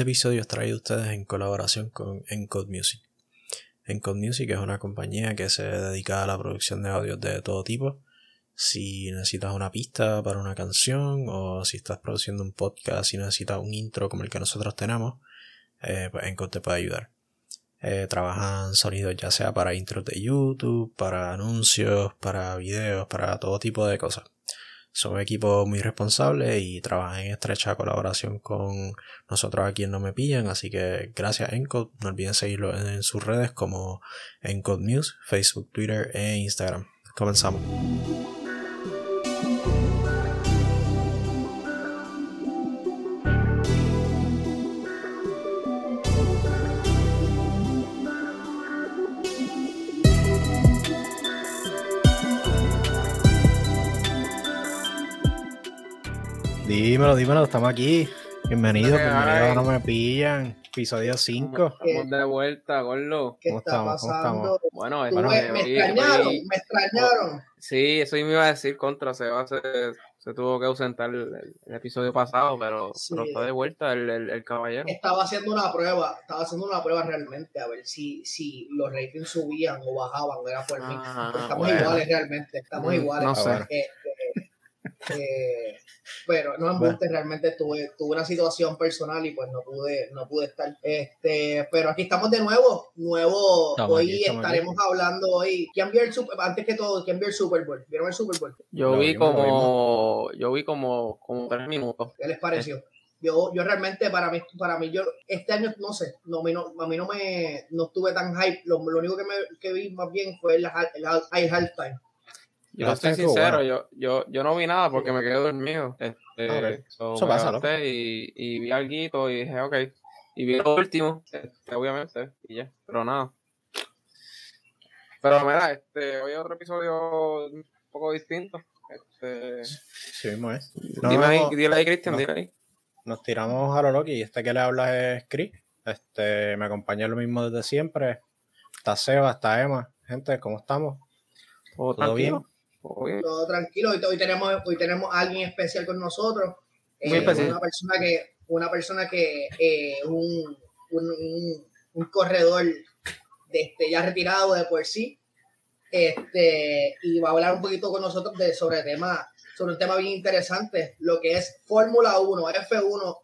Este episodio es traído a ustedes en colaboración con Encode Music. Encode Music es una compañía que se dedica a la producción de audios de todo tipo. Si necesitas una pista para una canción o si estás produciendo un podcast y necesitas un intro como el que nosotros tenemos, eh, pues Encode te puede ayudar. Eh, trabajan sonidos ya sea para intros de YouTube, para anuncios, para videos, para todo tipo de cosas. Son un equipo muy responsable y trabajan en estrecha colaboración con nosotros aquí en No Me Pillan, así que gracias Encode, no olviden seguirlo en sus redes como Encode News, Facebook, Twitter e Instagram. Comenzamos. Dímelo, dímelo, estamos aquí. Bienvenido, bienvenido No Me Pillan, episodio 5. Estamos de vuelta, Gorlo. ¿Qué está pasando? Bueno, Tú me, me extrañaron, me extrañaron. Sí, eso me iba a decir contra, se, va a se, se tuvo que ausentar el, el episodio pasado, pero, Sí. pero está de vuelta el, el, el caballero. Estaba haciendo una prueba, estaba haciendo una prueba realmente a ver si, si los ratings subían o bajaban, era por mí. Ah, Estamos bueno. iguales realmente, estamos Mm, iguales. no sé. Eh, pero no embuste, realmente tuve, tuve una situación personal y pues no pude, no pude estar. Este, pero aquí estamos de nuevo, nuevo. Estamos hoy aquí, estaremos hablando hoy. ¿Quién vio el Super, antes que todo, quién vio el Super Bowl? ¿Vieron el Super Bowl? Yo Lo vi como, yo vi como, como tres minutos. ¿Qué les pareció? Yo, yo realmente, para mí, para mí, yo, este año, no sé, no, a mí no, a mí no me, no estuve tan hype. Lo, lo único que, me, que vi más bien fue el, el, hal- el halftime. Yo Ah, estoy sincero, bueno. yo, yo, yo no vi nada porque me quedé dormido. Este, Ah, ok. so, Eso pasa, ¿no? y, y vi algo y dije, ok. Y vi lo último, este, obviamente, y ya, pero nada. Pero mira, este, hoy otro episodio un poco distinto. Este, Sí mismo es. dime ahí, dile ahí, Cristian, no. dile ahí. Nos tiramos a lo Loki y este que le habla es Chris. Este, me acompaña lo mismo desde siempre. Está Seba, está Emma. Gente, ¿cómo estamos? ¿Todo, ¿Todo bien? ¿Todo tranquilo. Hoy, hoy tenemos, hoy tenemos a alguien especial con nosotros. Muy Eh, especial. Una persona que, una persona que eh, un, un, un, un corredor de este, ya retirado de por sí. Este, y va a hablar un poquito con nosotros de, sobre, tema, sobre un tema bien interesante, lo que es Fórmula 1, F1,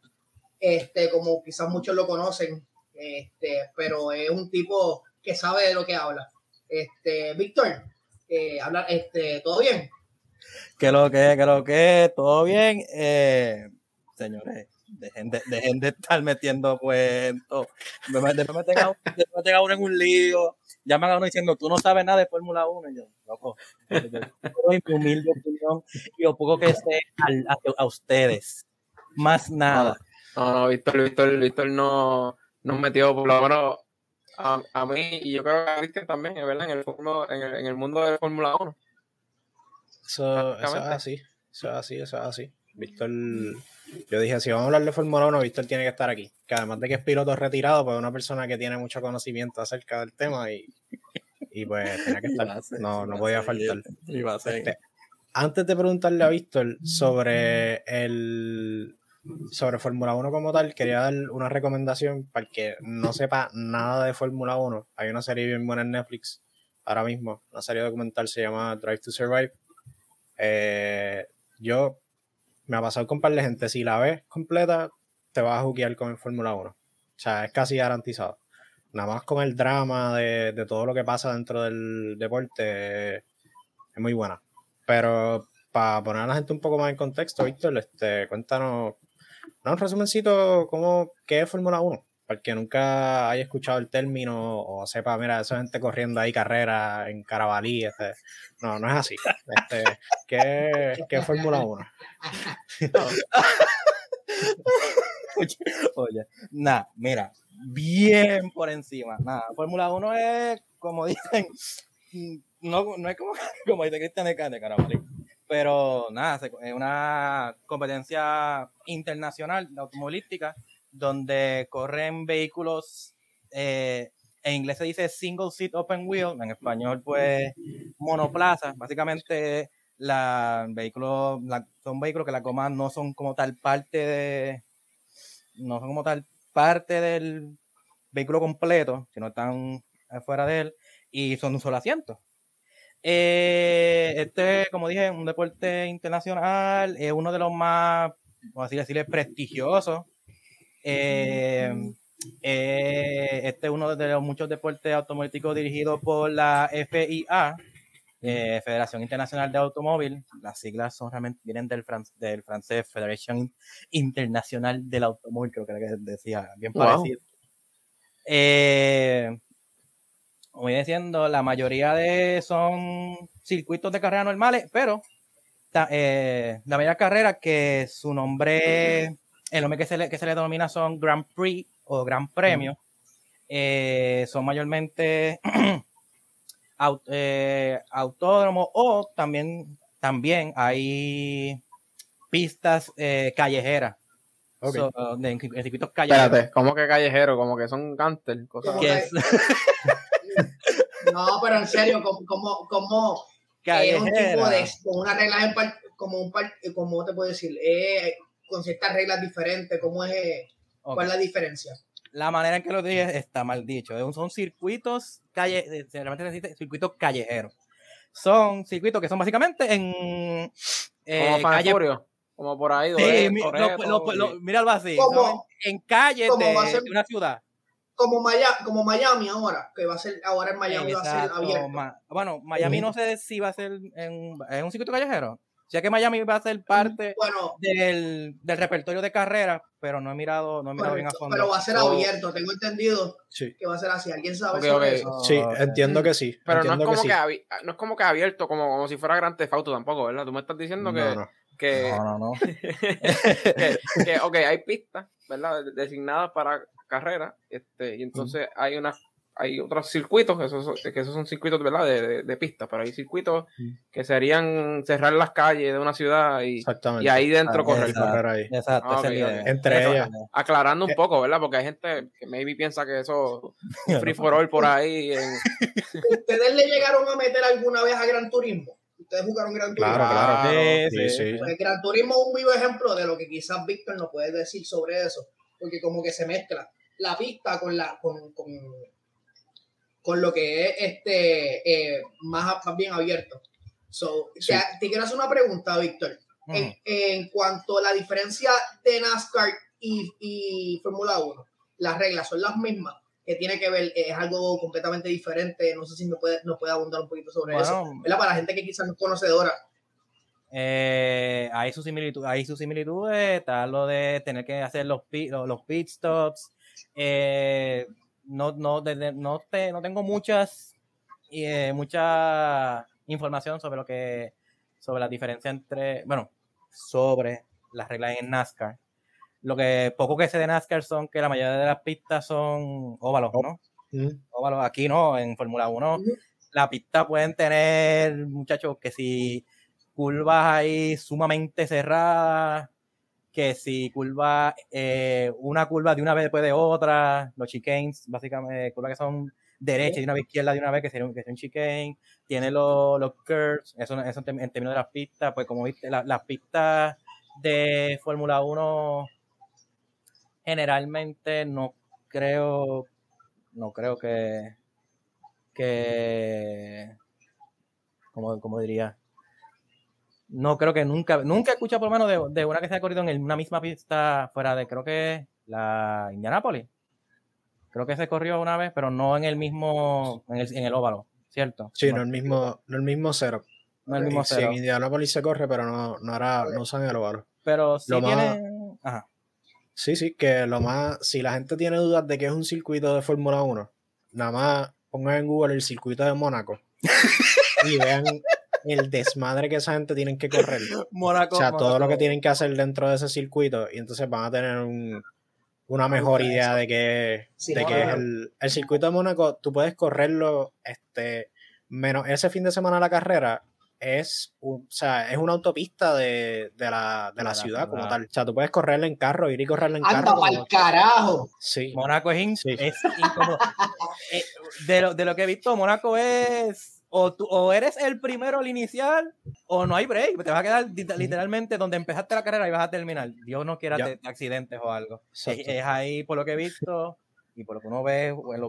este, como quizás muchos lo conocen, este, pero es un tipo que sabe de lo que habla. Este, Víctor, eh, habla, este, ¿todo bien? que lo que, que lo que, todo bien. Eh, señores, dejen de, dejen de estar metiendo cuentos. Después me tenga, después me tenga uno en un lío. Llaman a uno diciendo, tú no sabes nada de Fórmula 1. Y yo, loco, mi humilde opinión y lo poco que sé al- a, a ustedes. Más nada. No, no, Víctor, Víctor, Víctor no nos metió por lo menos a, a mí y yo creo que a Cristian también, verdad, en el, fórmula- en el, en el mundo de Fórmula 1. Eso, eso es así. Eso es así, eso es así. Víctor, yo dije, si vamos a hablar de Fórmula 1, Víctor tiene que estar aquí. Que además de que es piloto retirado, pues es una persona que tiene mucho conocimiento acerca del tema y, y pues tenía que estar. No, no podía faltar. Iba a ser. Este, antes de preguntarle a Víctor sobre el sobre Fórmula 1 como tal, quería dar una recomendación para que no sepa nada de Fórmula 1. Hay una serie bien buena en Netflix ahora mismo, una serie documental se llama Drive to Survive. Eh, yo me ha pasado con par de gente, si la ves completa, te vas a juquear con el Fórmula 1. O sea, es casi garantizado. Nada más con el drama de, de todo lo que pasa dentro del deporte, es muy buena. Pero para poner a la gente un poco más en contexto, Víctor, este, cuéntanos no, un resumencito, ¿cómo, ¿qué es Fórmula 1? Para que nunca haya escuchado el término o sepa, mira, esa gente corriendo ahí carreras en Carabalí, este, no, no es así. Este, ¿qué, qué es Fórmula 1? Oye, oye, nada, mira, bien por encima. Nada, Fórmula 1 es, como dicen, no, no es como, como dice Cristian de Carabalí. Pero nada, es una competencia internacional de automovilística donde corren vehículos, eh, en inglés se dice single seat open wheel, en español pues monoplaza, básicamente la vehículos la- son vehículos que las gomas no son como tal parte de no son como tal parte del vehículo completo, que no están afuera de él, y son un solo asiento. Eh, este, como dije, es un deporte internacional, es uno de los más, vamos a decirle, prestigiosos. Eh, eh, este es uno de los muchos deportes automovilísticos dirigidos por la FIA, eh, Federación Internacional de Automóvil. Las siglas son realmente vienen del, fran- del francés Federación Internacional del Automóvil, creo que era que decía, bien Wow. parecido. Eh, como voy diciendo, la mayoría de son circuitos de carrera normales, pero eh, la mayoría de carreras que su nombre, el nombre que se le, que se le denomina son Grand Prix o Gran Premio, eh, son mayormente au- eh, autódromos o también, también hay pistas callejeras. So, en circuitos callejeros. Espérate, como que callejero, como que son canter, cosas que- es No, pero en serio, como, como, como es un tipo de, con unas reglas en par- como un par, como te puedo decir, Eh, con ciertas reglas diferentes, ¿cómo es, eh, Ok. cuál es la diferencia? La manera en que lo dije está mal dicho. Son circuitos calle, eh, realmente dice circuitos callejeros. Son circuitos que son básicamente en eh, como calle- Furio, como por ahí, Sí, lo- lo- lo- míralo así. ¿saben? En calles de, de una ciudad. Como Miami, como Miami ahora, que va a ser, ahora en Miami va a ser abierto. ma- bueno, Miami no sé si va a ser en, en un circuito callejero. sé que Miami va a ser parte Bueno, del, del repertorio de carreras, pero no he mirado, no he mirado bien a fondo. pero va a ser abierto, tengo entendido Sí. que va a ser así. ¿Alguien sabe Ok, sobre ok. eso? Sí, entiendo que sí. Pero no es, como que sí. abi- no es como que abierto, como, como si fuera Grand Theft Auto tampoco, ¿verdad? Tú me estás diciendo que, No, no. que, No, no, no. que, que, ok, hay pistas, ¿verdad? De- Designadas para carreras, este, y entonces hay unas hay otros circuitos, esos, que esos son circuitos, ¿verdad? De, de, de pistas, pero hay circuitos Mm. que serían cerrar las calles de una ciudad y, ahí dentro Ah, correr. exacto. ahí. Exacto, Ah. Entre Eso- ellas. Aclarando un Eh. poco, ¿verdad? Porque hay gente que maybe piensa que eso es free for all por ahí. en- ¿Ustedes le llegaron a meter alguna vez a Gran Turismo? ¿Ustedes jugaron Gran Turismo? Claro, claro. Sí, sí, sí. Pues Gran Turismo es un vivo ejemplo de lo que quizás Víctor nos puede decir sobre eso, porque como que se mezcla la pista con la con, con, con lo que es este eh, más, más bien abierto. So, Sí. te, te quiero hacer una pregunta, Víctor. En, en cuanto a la diferencia de NASCAR y, y Fórmula 1, las reglas son las mismas, que tiene que ver, es algo completamente diferente. No sé si me puede, nos puede abundar un poquito sobre eso. ¿Verdad? Para la gente que quizás no es conocedora. Eh, hay sus similitudes, hay sus similitudes, está lo de tener que hacer los pit, los, los pit stops. Eh, no, no, desde- no, te- no tengo muchas eh, mucha información sobre lo que sobre la diferencia entre, bueno, sobre las reglas en NASCAR. Lo que poco que sé de NASCAR son que la mayoría de las pistas son óvalos, ¿no? Mm. óvalos. Aquí no, en Fórmula 1 Ujú. la pista pueden tener, muchachos, que si curvas ahí sumamente cerradas, que si curva, eh, una curva de una vez después de otra, los chicanes, básicamente, curvas que son derechas y de una vez izquierda de una vez, que sería un, que sea un chicane, tiene los, los curves, eso, eso en términos de las pistas, pues como viste, la- las pistas de Fórmula 1 generalmente no creo, no creo que, que, como, como diría, no creo que nunca, nunca he escuchado por lo menos de, de una que se ha corrido en una misma pista fuera de, creo que la Indianapolis. Creo que se corrió una vez, pero no en el mismo, en el, en el óvalo, ¿cierto? Sí, no el mismo, no el mismo cero. no el mismo Sí, cero. en Indianapolis se corre, pero no, no era, no usan el ovalo. Pero sí Lo más- ajá. Sí, sí, que lo más, si la gente tiene dudas de que es un circuito de Fórmula 1, nada más pongan en Google el circuito de Mónaco y vean el desmadre que esa gente tiene que correr. Mónaco, O sea, todo lo que tienen que hacer dentro de ese circuito y entonces van a tener un- una mejor idea de que, Sí, de no, que no, es no. el, el circuito de Mónaco, tú puedes correrlo, este, menos ese fin de semana la carrera, es, un- o sea, es una autopista de, de la, de la la ciudad como ciudad. tal. O sea, tú puedes correrla en carro, ir y correrla en Anda carro. pa'l como- carajo. Sí. Mónaco es, in- Sí. es incómodo. Eh, de, lo, de lo que he visto, Mónaco es o, tú, o eres el primero al iniciar o no hay break. Te vas a quedar literalmente donde empezaste la carrera y vas a terminar. Dios no quiera accidentes o algo. Es, ahí, por lo que he visto y por lo que uno ve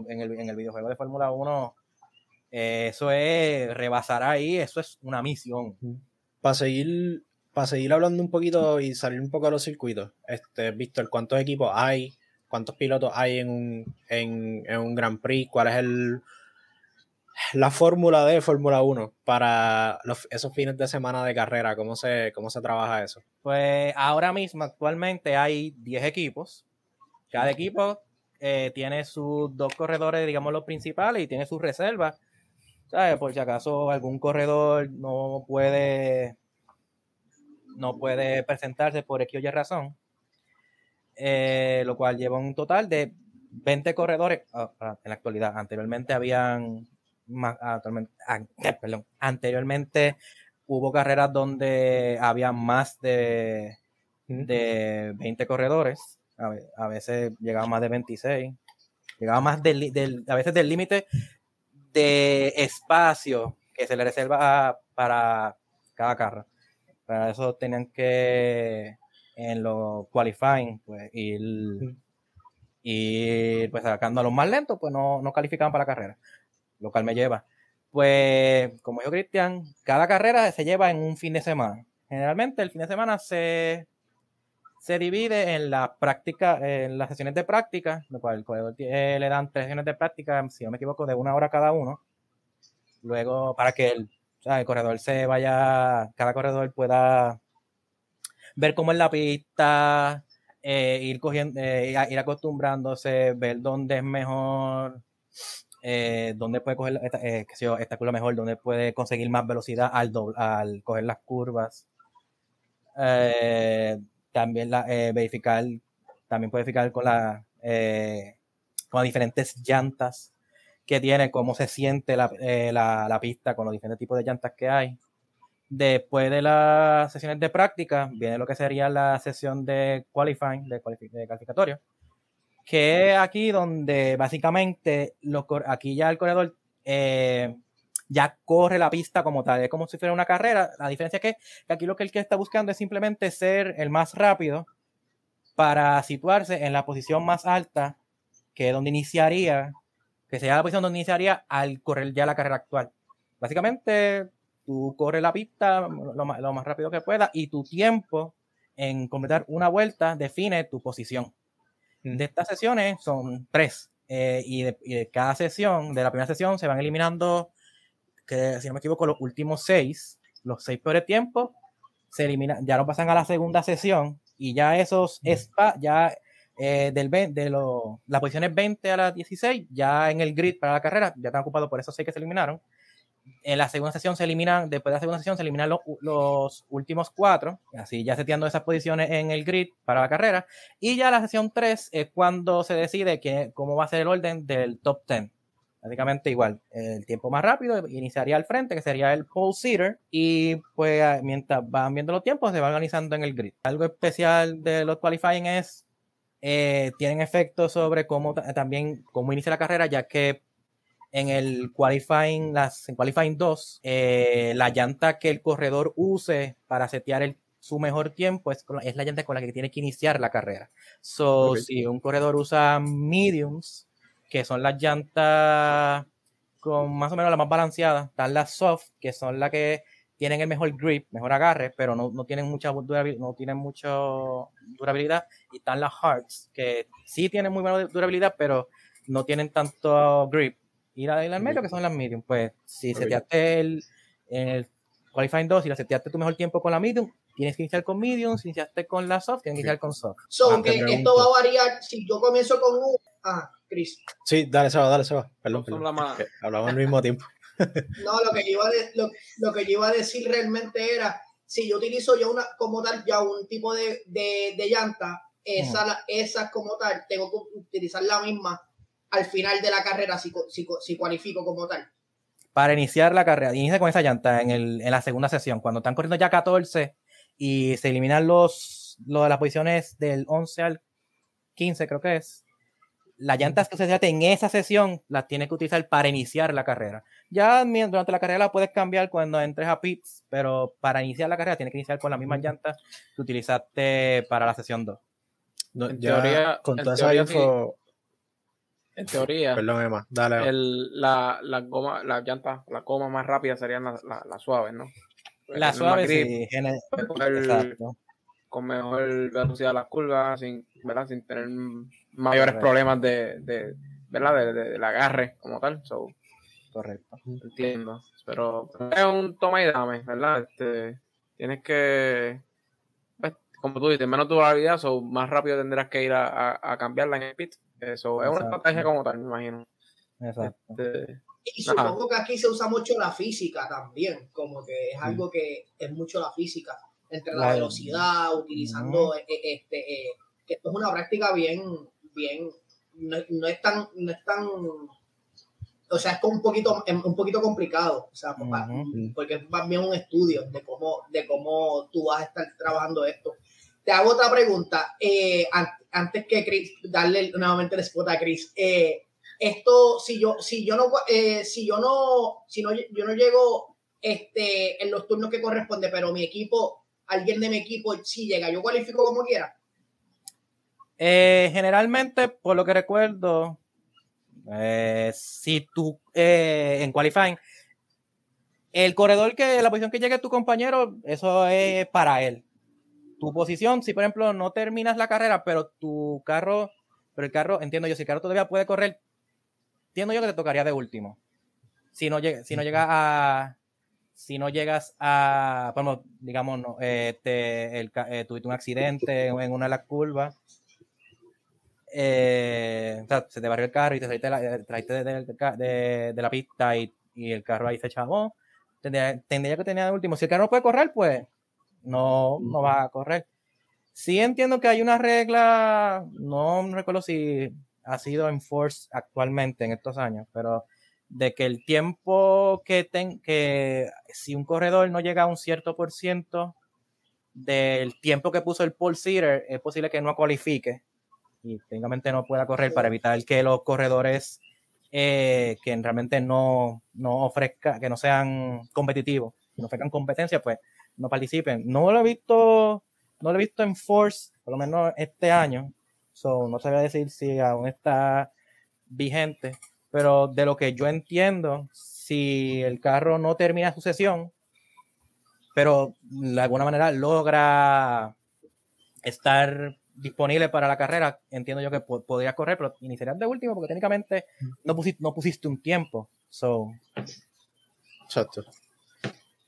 en, el, en el, videojuego de Fórmula 1, eso es rebasar ahí, eso es una misión. Para seguir, para seguir hablando un poquito y salir un poco de los circuitos, este, Víctor, ¿cuántos equipos hay? ¿Cuántos pilotos hay en un, en, en un Grand Prix? ¿Cuál es el la fórmula de Fórmula 1 para esos fines de semana de carrera? ¿Cómo se, ¿Cómo se trabaja eso? Pues ahora mismo, actualmente hay 10 equipos. Cada equipo eh, tiene sus dos corredores, digamos, los principales y tiene sus reservas. ¿Sabes? Por si acaso algún corredor no puede no puede presentarse por X o Y razón. Eh, lo cual lleva un total de 20 corredores ah, ah, en la actualidad. Anteriormente habían perdón, anteriormente hubo carreras donde había más de, de 20 corredores, a, veces llegaba más de 26, llegaba más del, a veces del límite de espacio que se le reserva para cada carro. Para eso tenían que en los qualifying pues ir, y pues sacando a los más lentos, pues no, no calificaban para la carrera lo cual me lleva. Pues, como dijo Cristian, cada carrera se lleva en un fin de semana. Generalmente el fin de semana se, se divide en la práctica, en las sesiones de práctica, lo cual el corredor le dan tres sesiones de práctica, si no me equivoco, de una hora cada uno. Luego, para que el, el corredor se vaya, cada corredor pueda ver cómo es la pista, eh, ir cogiendo, eh, ir acostumbrándose, ver dónde es mejor eh, dónde puede coger esta, eh, esta curva mejor, dónde puede conseguir más velocidad al, al coger las curvas. Eh, también la, eh, verificar, también puede verificar con, la, con las diferentes llantas que tiene, cómo se siente la, la, la, pista con los diferentes tipos de llantas que hay. Después de las sesiones de práctica, viene lo que sería la sesión de qualifying, de, de calificatorio que es aquí donde básicamente aquí ya el corredor eh, ya corre la pista como tal, es como si fuera una carrera. La diferencia es que, aquí lo que que está buscando es simplemente ser el más rápido para situarse en la posición más alta, que es donde iniciaría, que sería la posición donde iniciaría al correr ya la carrera actual. Básicamente, tú corres la pista lo más, lo más rápido que pueda y tu tiempo en completar una vuelta define tu posición de estas sesiones son tres. Eh, y, de, cada sesión, de la primera sesión, se van eliminando, que si no me equivoco, los últimos seis, los seis peores tiempos, se eliminan, ya no pasan a la segunda sesión y ya esos spa, ya eh, del de lo, las posiciones 20 a las 16, ya en el grid para la carrera, ya están ocupados por esos seis que se eliminaron en la segunda sesión se eliminan, después de la segunda sesión se eliminan los, últimos cuatro, así ya seteando esas posiciones en el grid para la carrera. Y ya la sesión 3 es cuando se decide que, cómo va a ser el orden del top 10. Básicamente igual, el tiempo más rápido iniciaría al frente, que sería el pole seater, y pues mientras van viendo los tiempos se va organizando en el grid. Algo especial de los qualifying es, eh, tienen efecto sobre cómo también, cómo inicia la carrera, ya que en el qualifying, las, en qualifying 2, eh, la llanta que el corredor use para setear el, su mejor tiempo es, es, la llanta con la que tiene que iniciar la carrera. So, si un corredor usa mediums, que son las llantas con más o menos la más balanceadas, están las soft, que son las que tienen el mejor grip, mejor agarre, pero no, no tienen mucha durabilidad, no tienen mucho durabilidad, y están las hards, que sí tienen muy buena durabilidad, pero no tienen tanto grip y la del medio, que son las medium. Pues si seteaste el, en el Qualifying 2, si la seteaste tu mejor tiempo con la medium, tienes que iniciar con medium. Si iniciaste con la soft, tienes que iniciar con soft. So, que esto va a variar si yo comienzo con un. Ah, Chris. Sí, dale, Seba, dale, Seba. Perdón, perdón. Hablamos al mismo tiempo. no, lo que, yo iba a lo, lo, que yo iba a decir realmente era, si yo utilizo ya una, como tal, ya un tipo de, de, de llanta, esa, esa como tal, tengo que utilizar la misma al final de la carrera si, si, cualifico como tal. Para iniciar la carrera, inicia con esa llanta en, el, en la segunda sesión, cuando están corriendo ya 14 y se eliminan los, los de las posiciones del 11 al 15, creo que es. las llantas que utilizaste en esa sesión las tienes que utilizar para iniciar la carrera. Ya durante la carrera la puedes cambiar cuando entres a pits, pero para iniciar la carrera tienes que iniciar con las mismas llantas que utilizaste para la sesión 2. No, En ya teoría- con en toda esa teoría info. En teoría, Perdón, Emma, dale. el, la, la goma, las llantas, las gomas más rápidas serían las las- las suaves, ¿no? La Tener suave, más grip, sí, con mejor velocidad de las curvas, sin, ¿verdad? sin tener mayores Correcto. problemas de, de, ¿verdad? De, de- del agarre como tal. So, Correcto. entiendo. Pero es un toma y dame, ¿verdad? Este, tienes que, pues, como tú dices, menos durabilidad, so, más rápido tendrás que ir a, a- a cambiarla en el pit. Eso es una estrategia como tal, me imagino. Exacto. Este, Y supongo que aquí se usa mucho la física también, como que es algo que es mucho la física, entre la La- velocidad, utilizando eh, eh, este, eh, que esto es una práctica bien, bien, no, no es tan, no es tan, o sea, es como un poquito, un poquito complicado, o sea, porque es más bien un estudio de cómo, de cómo tú vas a estar trabajando esto. Te hago otra pregunta, eh, an- antes que Chris, darle nuevamente el spot a Chris. Eh, esto, si yo, si yo no, eh, si yo no, si no, yo no llego este, en los turnos que corresponde, pero mi equipo, alguien de mi equipo sí llega, yo cualifico como quiera. Generalmente, por lo que recuerdo, si tú eh, en qualifying, el corredor que la posición que llegue tu compañero, eso es para él. Tu posición, si por ejemplo no terminas la carrera, pero tu carro, pero el carro, entiendo yo, si el carro todavía puede correr, entiendo yo que te tocaría de último. Si no si no llega a, si no llegas a, digamos, no, eh, te- el eh, tuviste un accidente en una de las curvas, eh, o sea, se te barrió el carro y te de la, eh, de, la pista y, y el carro ahí se chavó, tendría, tendría que tener de último. Si el carro no puede correr, pues no, no va a correr. Sí entiendo que hay una regla, no recuerdo si ha sido enforced actualmente en estos años, pero de que el tiempo que ten, que si un corredor no llega a un cierto por ciento del tiempo que puso el pole sitter, es posible que no cualifique y técnicamente no pueda correr para evitar que los corredores eh, que realmente no, no ofrezcan, que no sean competitivos, que no ofrezcan competencia, pues no participen. No lo he visto, no lo he visto en Force, por lo menos este año. So, no sabía decir si aún está vigente, pero de lo que yo entiendo, si el carro no termina su sesión, pero de alguna manera logra estar disponible para la carrera, entiendo yo que po- podrías correr, pero iniciarías de último porque técnicamente no pusiste, no pusiste un tiempo. So, Exacto.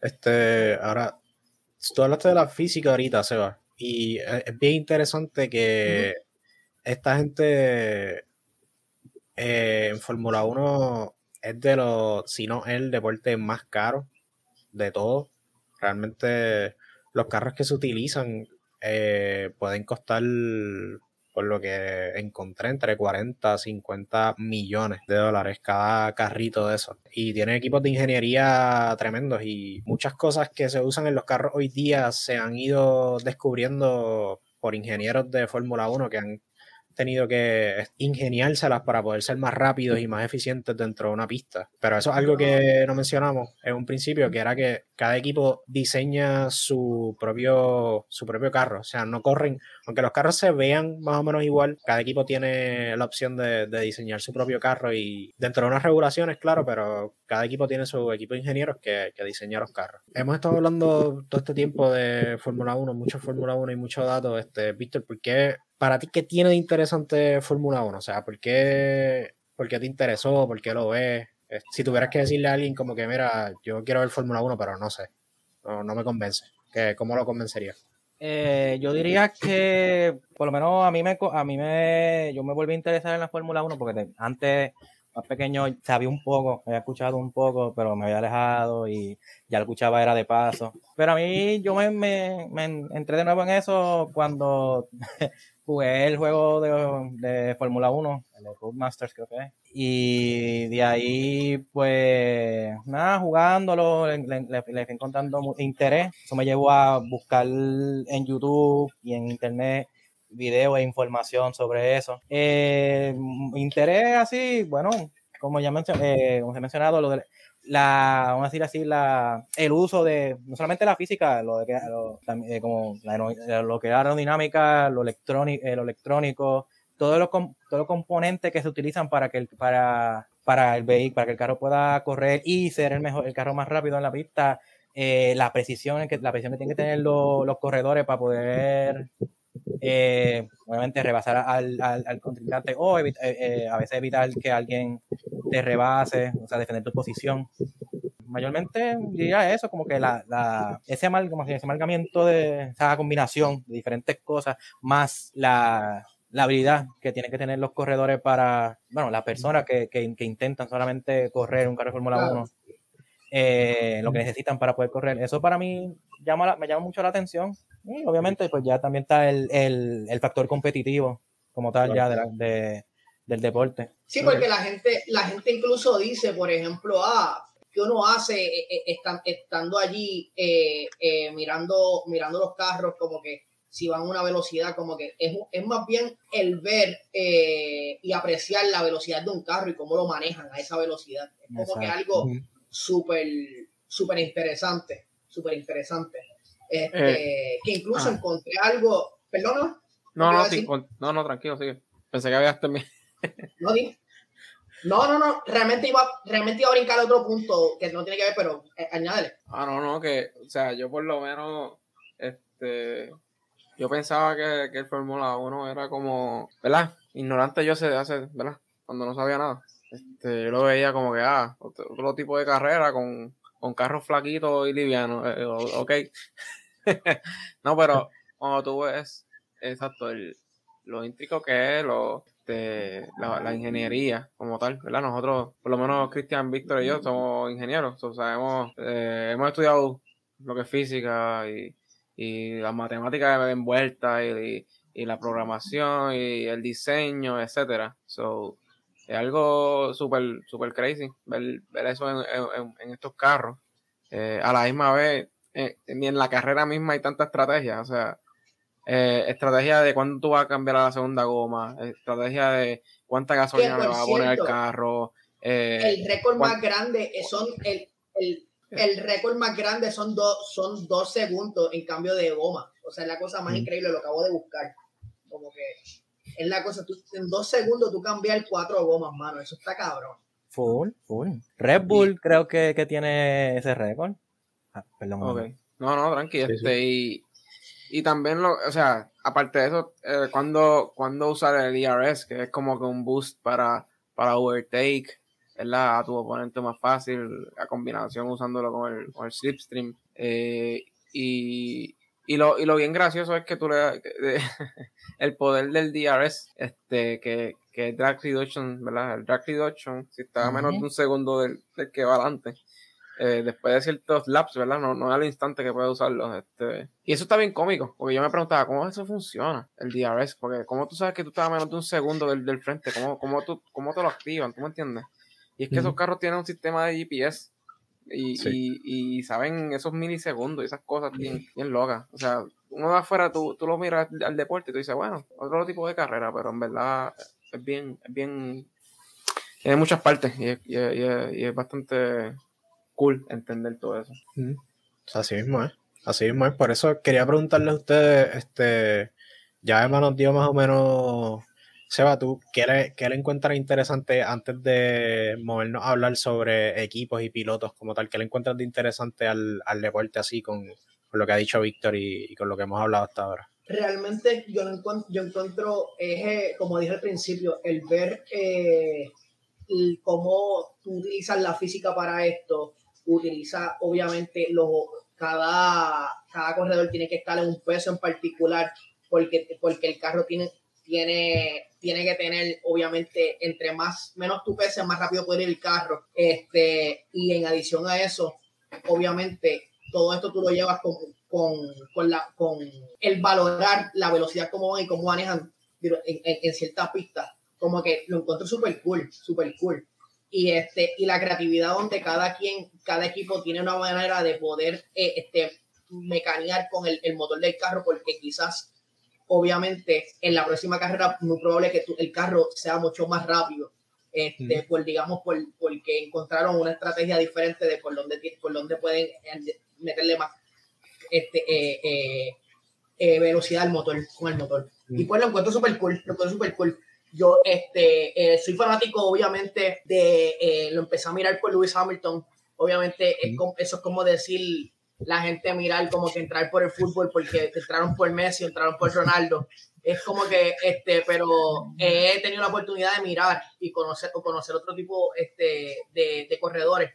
Este, ahora, tú hablaste de la física ahorita, Seba, y es bien interesante que esta gente eh, en Fórmula 1 es de los, si no el deporte más caro de todo. Realmente los carros que se utilizan eh, pueden costar, por lo que encontré, entre 40 a 50 millones de dólares cada carrito de esos. Y tiene equipos de ingeniería tremendos y muchas cosas que se usan en los carros hoy día se han ido descubriendo por ingenieros de Fórmula 1 que han tenido que ingeniárselas para poder ser más rápidos y más eficientes dentro de una pista. Pero eso es algo que no mencionamos en un principio, que era que cada equipo diseña su propio, su propio carro. O sea, no corren, aunque los carros se vean más o menos igual, cada equipo tiene la opción de, de diseñar su propio carro y dentro de unas regulaciones, claro, pero cada equipo tiene su equipo de ingenieros que, que diseña los carros. Hemos estado hablando todo este tiempo de Fórmula 1, mucho Fórmula 1 y mucho datos. Este, Víctor, ¿por qué, para ti, qué tiene de interesante Fórmula 1? O sea, ¿por qué, ¿por qué te interesó? ¿Por qué lo ves? Si tuvieras que decirle a alguien como que, mira, yo quiero ver Fórmula 1, pero no sé, no, no me convence. ¿Qué, ¿Cómo lo convencería? eh, yo diría que por lo menos a mí me, a mí me, yo me volví a interesar en la Fórmula 1 porque te- antes más pequeño sabía un poco, había escuchado un poco, pero me había alejado y ya lo escuchaba era de paso. Pero a mí yo me, me, me entré de nuevo en eso cuando jugué el juego de, de Fórmula 1, el de Masters creo que. Y de ahí, pues, nada, jugándolo, le, le- le- fui encontrando interés. Eso me llevó a buscar en YouTube y en Internet videos e información sobre eso. Eh, interés así, bueno, como ya mencioné, eh, como he mencionado, lo de la, vamos a decir así, la, el uso de no solamente la física, lo, de que, lo, eh, como la, lo que es aerodinámica, lo electrónico, lo electrónico, todos los, todos los componentes que se utilizan para que el, para, para el vehículo, para que el carro pueda correr y ser el mejor, el carro más rápido en la pista, eh, la precisión que la precisión que tienen que tener los, los corredores para poder eh, obviamente rebasar al, al, al contrincante o eh, eh, a veces evitar que alguien te rebase, o sea, defender tu posición. Mayormente diría eso, como que la, la, ese, ese amalgamiento de esa combinación de diferentes cosas, más la, la habilidad que tienen que tener los corredores para, bueno, las personas que, que, que intentan solamente correr un carro de Fórmula 1, eh, lo que necesitan para poder correr. Eso para mí llama, me llama mucho la atención y obviamente, pues ya también está el, el, el factor competitivo como tal ya de, del deporte. Sí, porque la gente, la gente incluso dice, por ejemplo, ah, ¿qué uno hace eh, eh, estando allí eh, mirando, mirando los carros como que si van a una velocidad, como que es, es más bien el ver y apreciar la velocidad de un carro y cómo lo manejan a esa velocidad. Es como que algo súper, súper interesante, súper interesante. Este, eh, que incluso ah. encontré algo. ¿Perdona? No, no, no, no, tranquilo, sigue. Pensé que habías terminado. No, no, no, realmente iba, realmente iba a brincar a otro punto que no tiene que ver, pero eh, añádele. Ah, no, no, que, o sea, yo por lo menos, este, yo pensaba que, que el Fórmula 1 era como, ¿verdad? Ignorante yo sé hace, ¿verdad? Cuando no sabía nada. Este, yo lo veía como que, ah, otro, tipo de carrera con, con carros flaquitos y livianos, eh, ok. no, pero cuando tú ves, exacto, el, lo intrico que es, lo, de, la, ingeniería como tal, ¿verdad? Nosotros, por lo menos Cristian, Víctor y yo, somos ingenieros, o sea, hemos, eh, hemos estudiado lo que es física y, y las matemáticas envueltas y, y, la programación y el diseño, etcétera. So, es algo súper super crazy ver, ver eso en, en, estos carros. Eh, a la misma vez, eh, ni en la carrera misma hay tanta estrategia, o sea, eh, estrategia de cuándo tú vas a cambiar a la segunda goma, estrategia de cuánta gasolina le vas a poner al carro. Eh, el récord más grande son el, el, el récord más grande son dos son dos segundos en cambio de goma. O sea, es la cosa más increíble, lo acabo de buscar. Como que es la cosa, tú, en dos segundos tú cambias cuatro gomas, mano. Eso está cabrón. Full, full. Red Bull creo que, que tiene ese récord. Ah, perdón. No, no, tranquilo. Este, y, y, también, lo, o sea, aparte de eso, eh, cuando, cuando usar el ERS, que es como que un boost para, para overtake, ¿verdad? A tu oponente más fácil, a combinación usándolo con el, con el slipstream. Eh, y, y, lo, y lo bien gracioso es que tú le el poder del DRS, este, que, que es drag reduction, ¿verdad? El drag reduction, si está a menos de un segundo del, del que va adelante, eh, después de ciertos laps, ¿verdad? No, no al instante que puede usarlo. Este. Y eso está bien cómico, porque yo me preguntaba, ¿cómo eso funciona, el DRS? Porque ¿cómo tú sabes que tú estás a menos de un segundo del, del frente? ¿Cómo, cómo, tú, ¿Cómo te lo activan? ¿Tú me entiendes? Y es que esos carros tienen un sistema de GPS y, y, y, saben esos milisegundos y esas cosas bien, bien locas. O sea, uno de afuera, tú, tú lo miras al deporte y tú dices, bueno, otro tipo de carrera, pero en verdad es bien, es bien, tiene muchas partes y y y es bastante cool entender todo eso. Así mismo es. Así mismo es. Por eso quería preguntarle a ustedes, este, ya Emma nos dio más o menos, Seba, ¿tú qué le, qué le encuentras interesante antes de movernos a hablar sobre equipos y pilotos como tal? ¿Qué le encuentras de interesante al, al deporte así con, con, lo que ha dicho Víctor y, con lo que hemos hablado hasta ahora? Realmente yo, encuentro, yo encuentro, como dije al principio, el ver eh, cómo tú utilizas la física para esto, utiliza obviamente los, cada, cada corredor tiene que estar en un peso en particular porque, porque el carro tiene, tiene, tiene que tener obviamente entre más menos tu peso más rápido puede ir el carro. Este y en adición a eso obviamente todo esto tú lo llevas con, con, con, la, con el valorar la velocidad como van y cómo manejan en, en, en ciertas pistas. Como que lo encuentro súper cool súper cool y este y la creatividad donde cada quien cada equipo tiene una manera de poder eh, este mecanear con el, motor del carro porque quizás obviamente en la próxima carrera muy probable que tu- el carro sea mucho más rápido. Este, por, digamos, por, porque encontraron una estrategia diferente de por dónde, por dónde pueden eh, meterle más este, eh, eh, eh, velocidad al motor, con el motor. Y pues lo encuentro súper cool, lo encuentro súper cool. Yo este, eh, soy fanático, obviamente, de, eh, lo empecé a mirar por Lewis Hamilton. Obviamente, es como- eso es como decir la gente mirar como que entrar por el fútbol porque entraron por Messi, entraron por Ronaldo. Es como que, este, pero he tenido la oportunidad de mirar y conocer, o conocer otro tipo este, de, de corredores,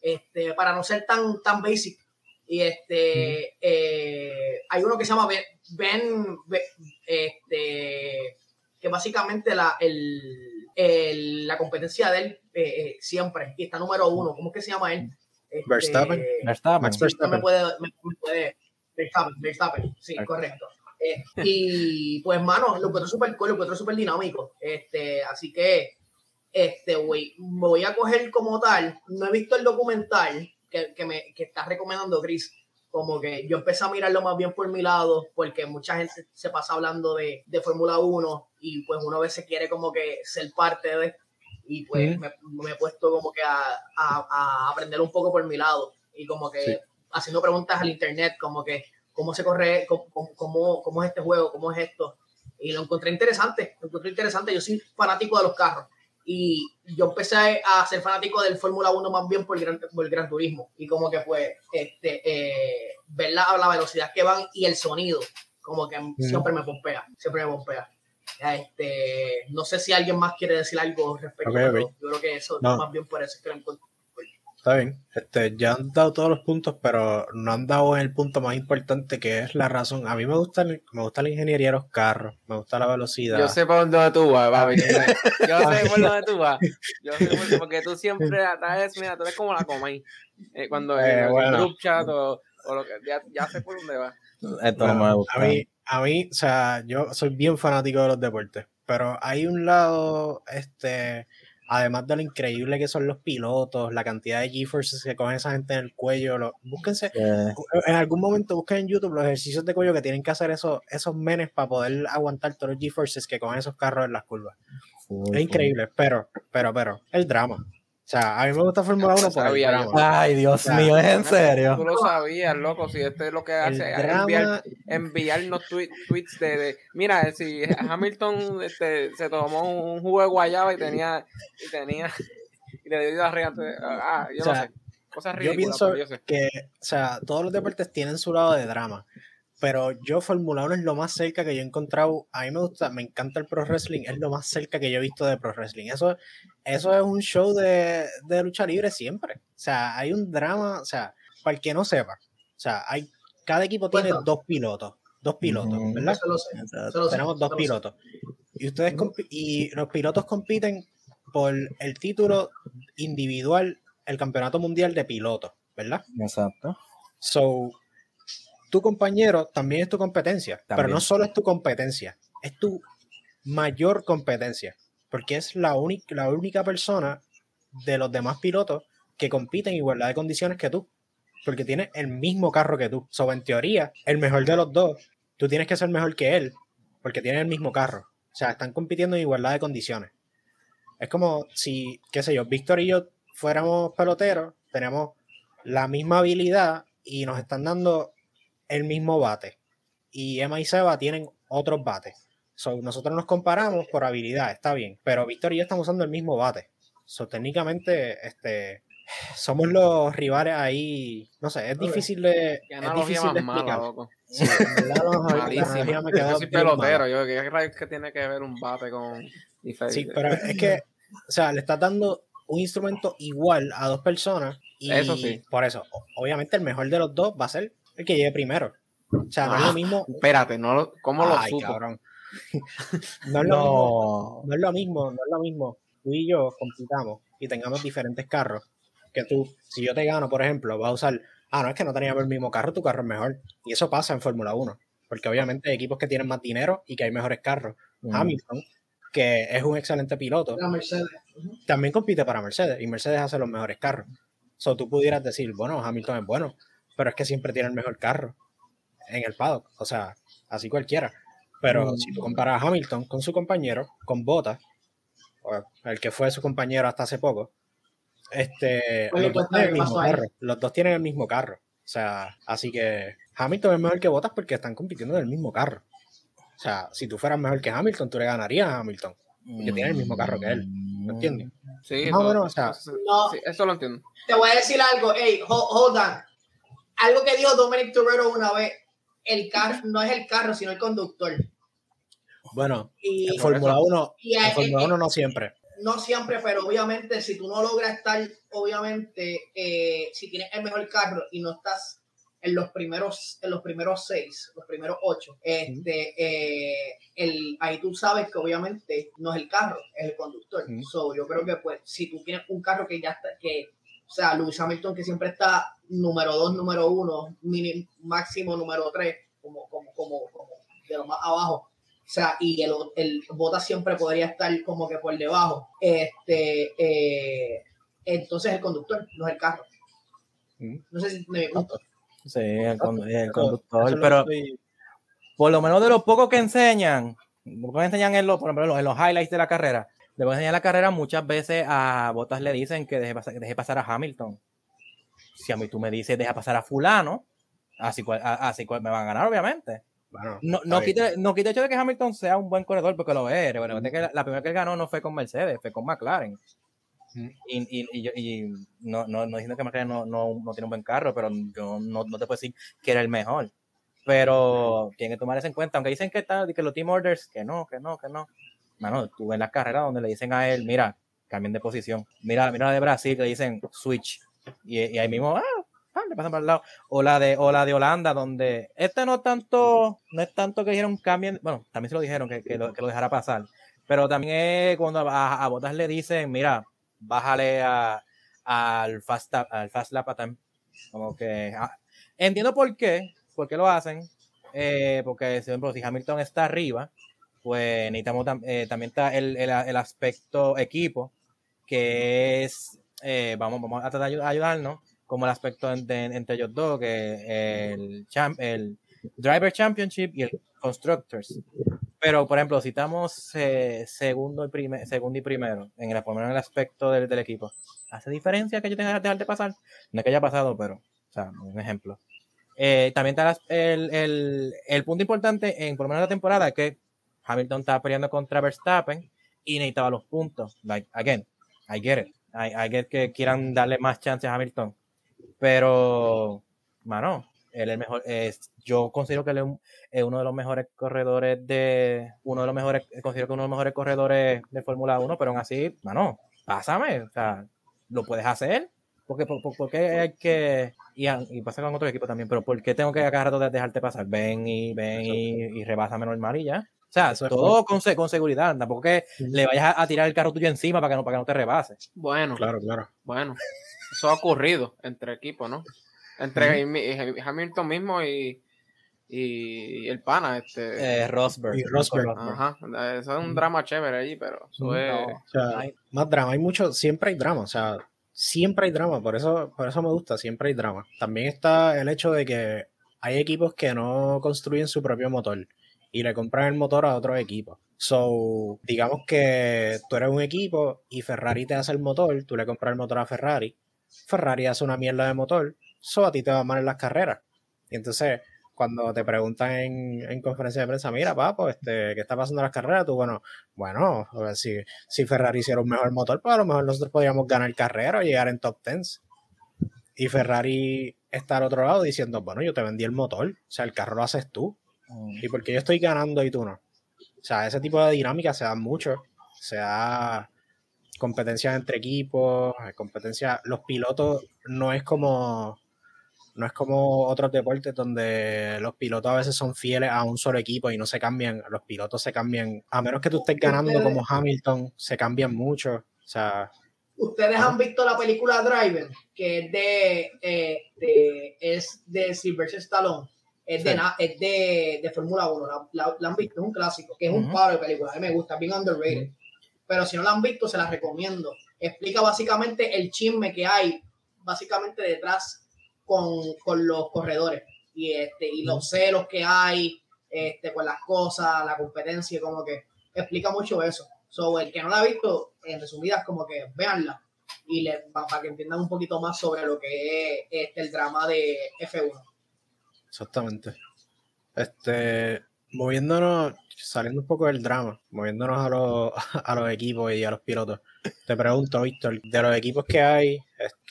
este, para no ser tan, tan basic. Y este, eh, hay uno que se llama Ben, Ben- Ben- este, que básicamente la, el, el- la competencia de él eh, eh, siempre, y está número uno. ¿Cómo es que se llama él? Este, Verstappen. Verstappen. Sí, Verstappen. me puede, me, me puede Verstappen, Verstappen, sí, correcto. Eh, y pues, mano, lo encuentro súper cool, lo encuentro súper dinámico. Este, así que, este, güey, me voy a coger como tal. No he visto el documental que, que me que está recomendando Chris. Como que yo empecé a mirarlo más bien por mi lado, porque mucha gente se pasa hablando de, de Fórmula 1 y pues uno a veces quiere como que ser parte de, y pues Ujú. me, me he puesto como que a, a- a aprender un poco por mi lado y como que Sí. haciendo preguntas al internet, como que cómo se corre, cómo, cómo, cómo es este juego, cómo es esto. Y lo encontré interesante, lo encontré interesante. Yo soy fanático de los carros y yo empecé a ser fanático del Fórmula 1 más bien por el, gran, por el Gran Turismo y como que pues este, eh, ver la, la velocidad que van y el sonido, como que siempre me pompea, siempre me pompea. Este, no sé si alguien más quiere decir algo respecto Ok, a ok. eso. Yo creo que eso No. más bien por eso es que lo encuentro. Está bien. Este, ya han dado todos los puntos, pero no han dado en el punto más importante que es la razón. A mí me gusta, me gusta la ingeniería de los carros, me gusta la velocidad. Yo sé por dónde tú vas, papi. Yo sé, yo sé por dónde tú vas. Yo sé por, porque tú siempre atraes, mira, tú eres como la comay. Eh, cuando Eh, en el group chat o, o lo que, ya, ya sé por dónde vas. Esto no me gusta. a mí, a mí, o sea, yo soy bien fanático de los deportes, pero hay un lado, este, además de lo increíble que son los pilotos, la cantidad de GeForces que cogen esa gente en el cuello, lo- búsquense, en algún momento busquen en YouTube los ejercicios de cuello que tienen que hacer esos, esos menes para poder aguantar todos los GeForces que cogen esos carros en las curvas. full, Es increíble, pero, pero, pero, el drama. O sea, a mí me gusta Fórmula 1 por el drama. Ay, Dios mío, ¿es en Tú serio? lo sabías, loco. Si este es lo que hace, es enviar, enviarnos tweet- tweets de, de- Mira, si Hamilton este, se tomó un jugo de guayaba y tenía. Y tenía. Y le dio diarrea Ah, yo O sea, no sé. Cosas yo ridículas, pienso yo sé. que, o sea, todos los deportes tienen su lado de drama, pero yo Fórmula 1 es lo más cerca que yo he encontrado, a mí me gusta, me encanta el pro wrestling, es lo más cerca que yo he visto de pro wrestling. Eso, eso es un show de, de lucha libre siempre. O sea, hay un drama, o sea, para el que no sepa, o sea, hay, cada equipo tiene dos pilotos, dos pilotos, Ujú. ¿verdad? Eso lo sé. eso lo sé, Tenemos dos sé. pilotos. Y ustedes y los pilotos compiten por el título individual, el campeonato mundial de pilotos, ¿verdad? Exacto. So, tu compañero también es tu competencia, pero no solo es tu competencia, es tu mayor competencia, porque es la, única la única persona de los demás pilotos que compiten en igualdad de condiciones que tú, porque tiene el mismo carro que tú. So, en teoría, el mejor de los dos, tú tienes que ser mejor que él, porque tienen el mismo carro. O sea, están compitiendo en igualdad de condiciones. Es como si, qué sé yo, Víctor y yo fuéramos peloteros, tenemos la misma habilidad y nos están dando el mismo bate. Y Emma y Seba tienen otros bates. So, nosotros nos comparamos por habilidad, está bien. Pero Víctor y yo estamos usando el mismo bate. So, técnicamente, este, somos los rivales ahí. No sé, es difícil de, Qué es difícil de explicar. loco. Sí, en verdad, la me quedó Yo soy pelotero. Yo, ¿qué rayos que tiene que ver un bate con diferente? Sí, pero es que, o sea, le estás dando un instrumento igual a dos personas y Eso sí. por eso, obviamente el mejor de los dos va a ser el que llegue primero. O sea, no es Ah, lo mismo. Espérate, no, lo- ¿cómo lo Ay, supo? cabrón. no es lo mismo, No. no es lo mismo, no es lo mismo. Tú y yo compitamos y tengamos diferentes carros. Que tú, si yo te gano, por ejemplo, vas a usar, ah, no es que no teníamos el mismo carro, tu carro es mejor. Y eso pasa en Fórmula 1. Porque obviamente hay equipos que tienen más dinero y que hay mejores carros. Mm. Hamilton, que es un excelente piloto, La Mercedes. también compite para Mercedes y Mercedes hace los mejores carros. So tú pudieras decir, bueno, Hamilton es bueno, pero es que siempre tiene el mejor carro en el paddock. O sea, así cualquiera. Pero Mm. si tú comparas a Hamilton con su compañero, con Bottas, o el que fue su compañero hasta hace poco, este, Oye, los, dos tienen el mismo carro, los dos tienen el mismo carro. O sea, así que Hamilton es mejor que Bottas porque están compitiendo en el mismo carro. O sea, si tú fueras mejor que Hamilton, tú le ganarías a Hamilton. Porque tiene el mismo carro que él. ¿Me entiendes? Sí, Más o no, menos, o sea, eso, No. sí, eso lo entiendo. Te voy a decir algo, hey, ho- hold on. Algo que dijo Dominic Toretto una vez, el carro no es el carro, sino el conductor. Bueno, Y, en Fórmula 1, y en Fórmula eh, 1 no siempre. no siempre, pero obviamente si tú no logras estar, obviamente, eh, si tienes el mejor carro y no estás en los primeros, en los primeros seis, los primeros ocho, este, eh, el, ahí tú sabes que obviamente no es el carro, es el conductor. Ujú. So, yo creo que pues si tú tienes un carro que ya está, que, o sea, Lewis Hamilton que siempre está número dos, número uno, mini, máximo número tres, como, como, como, como de lo más abajo. O sea, y el, el Bota siempre podría estar como que por debajo. Este, eh, entonces el conductor, no es el carro. Ujú. No sé si me punto. Sí, el, con- el conductor. pero estoy- por lo menos de lo poco que enseñan, lo que enseñan en los, por ejemplo, en los highlights de la carrera, de que enseñan la carrera, muchas veces a Botas le dicen que deje pasar, que deje pasar a Hamilton. Si a mí tú me dices deja pasar a fulano, así cual, así cual me van a ganar, obviamente. bueno, No, no, quita, no quita el hecho de que Hamilton sea un buen corredor, porque lo es. Recuerda que la, la primera que él ganó no fue con Mercedes, fue con McLaren. Y, y, y, no, no, no diciendo que McLaren no, no, no tiene un buen carro, pero yo no, no te puedo decir que era el mejor. Pero tienen que tomar eso en cuenta, aunque dicen que, tal, que los team orders, que no, que no, que no. Mano, tú en las carreras donde le dicen a él, mira, cambien de posición. Mira, mira la de Brasil, que le dicen switch. Y, ahí mismo, ah, ah, le pasan para el lado. O la de, o la de Holanda, donde este no tanto, no es tanto que dijeron cambien, bueno, también se lo dijeron que, que, lo, dejara pasar. Pero también es cuando a, a Botas le dicen, mira, bájale a, al fast al fast lap time. Como que ah, entiendo por qué, por qué lo hacen. eh, porque, si Hamilton está arriba, pues necesitamos tam- eh, también está el, el, el aspecto equipo, que es, eh, vamos, vamos a tratar de ayu- ayudarnos, como el aspecto en- de- entre ellos dos, que el, champ, el Driver Championship y el Constructors. Pero, por ejemplo, si estamos eh, segundo, y prime- segundo y primero, en el, por lo menos en el aspecto del, del equipo, ¿hace diferencia que yo tenga que dejar de pasar? No es que haya pasado, pero, o sea, un ejemplo. Eh, también está el, el, el punto importante en por lo menos la temporada que Hamilton estaba peleando contra Verstappen y necesitaba los puntos. Like, again, I get it. I, I get que quieran darle más chances a Hamilton. Pero, mano, él es mejor. Es, yo considero que él es, un- es uno de los mejores corredores de. Uno de los mejores. Considero que uno de los mejores corredores de Fórmula 1, pero aún así, mano, pásame. O sea, lo puedes hacer. Porque, por, por- ¿por qué hay que.? Y, pasa con otro equipo también, pero ¿por qué tengo que a cada rato de- dejarte pasar? Ven y ven y, y rebásame normal y ya. O sea, Eso es todo con, con seguridad. Tampoco que le vayas a, a tirar el carro tuyo encima para que no, para que no te rebase. Bueno, Claro, claro. bueno. Eso ha ocurrido entre equipos, ¿no? Entre mi- Hamilton mismo y, y el pana, este. Eh, Rosberg. Y Rosberg. Ajá. Eso es un drama chévere allí, pero eso es. No. O sea, Ay. más drama, hay mucho, siempre hay drama, o sea, siempre hay drama, por eso, por eso me gusta, siempre hay drama. También está el hecho de que hay equipos que no construyen su propio motor y le compran el motor a otros equipos. So, digamos que tú eres un equipo y Ferrari te hace el motor, tú le compras el motor a Ferrari, Ferrari hace una mierda de motor, so a ti te va mal en las carreras. Y entonces, cuando te preguntan en, en conferencia de prensa, mira, papo, este, ¿qué está pasando en las carreras? Tú, bueno, bueno, si, si Ferrari hiciera un mejor motor, pues a lo mejor nosotros podríamos ganar carrera o llegar en top 10. Y Ferrari está al otro lado diciendo, bueno, yo te vendí el motor, o sea, el carro lo haces tú. ¿Y porque yo estoy ganando y tú no? O sea, ese tipo de dinámica se da mucho. Se da competencias entre equipos, hay competencia. Los pilotos no es como. No es como otros deportes donde los pilotos a veces son fieles a un solo equipo y no se cambian. Los pilotos se cambian. A menos que tú estés ganando Ustedes- como Hamilton, se cambian mucho. O sea, Ustedes han visto la película Driver, que es de, eh, de- es de Sylvester Stallone. Es de, Sí. na- es de, de Fórmula 1. La, la- la han visto, es un clásico, que es un Ujú. paro de película. A mí me gusta, es bien underrated. Pero si no la han visto, se la recomiendo. Explica básicamente el chisme que hay, básicamente detrás con, con los corredores. Y, este, y los celos que hay este, con las cosas, la competencia, como que explica mucho eso. So, el que no la ha visto, en resumidas, como que véanla y le, para que entiendan un poquito más sobre lo que es este, el drama de F1. Exactamente. Este, moviéndonos, saliendo un poco del drama, moviéndonos a los, a los equipos y a los pilotos. Te pregunto, Víctor, de los equipos que hay,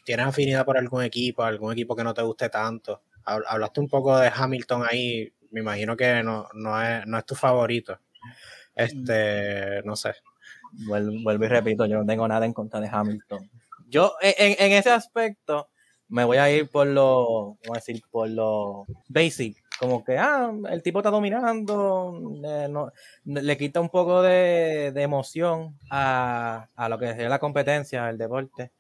¿tienes afinidad por algún equipo, algún equipo que no te guste tanto? Hablaste un poco de Hamilton ahí, me imagino que no, no, es, no es tu favorito. Este, no sé. Vuelvo, y repito, yo no tengo nada en contra de Hamilton. Yo, en, en ese aspecto, me voy a ir por lo, a decir, por lo basic. Como que, ah, el tipo está dominando, eh, le quita un poco de, emoción a, a, lo que es la competencia, el deporte.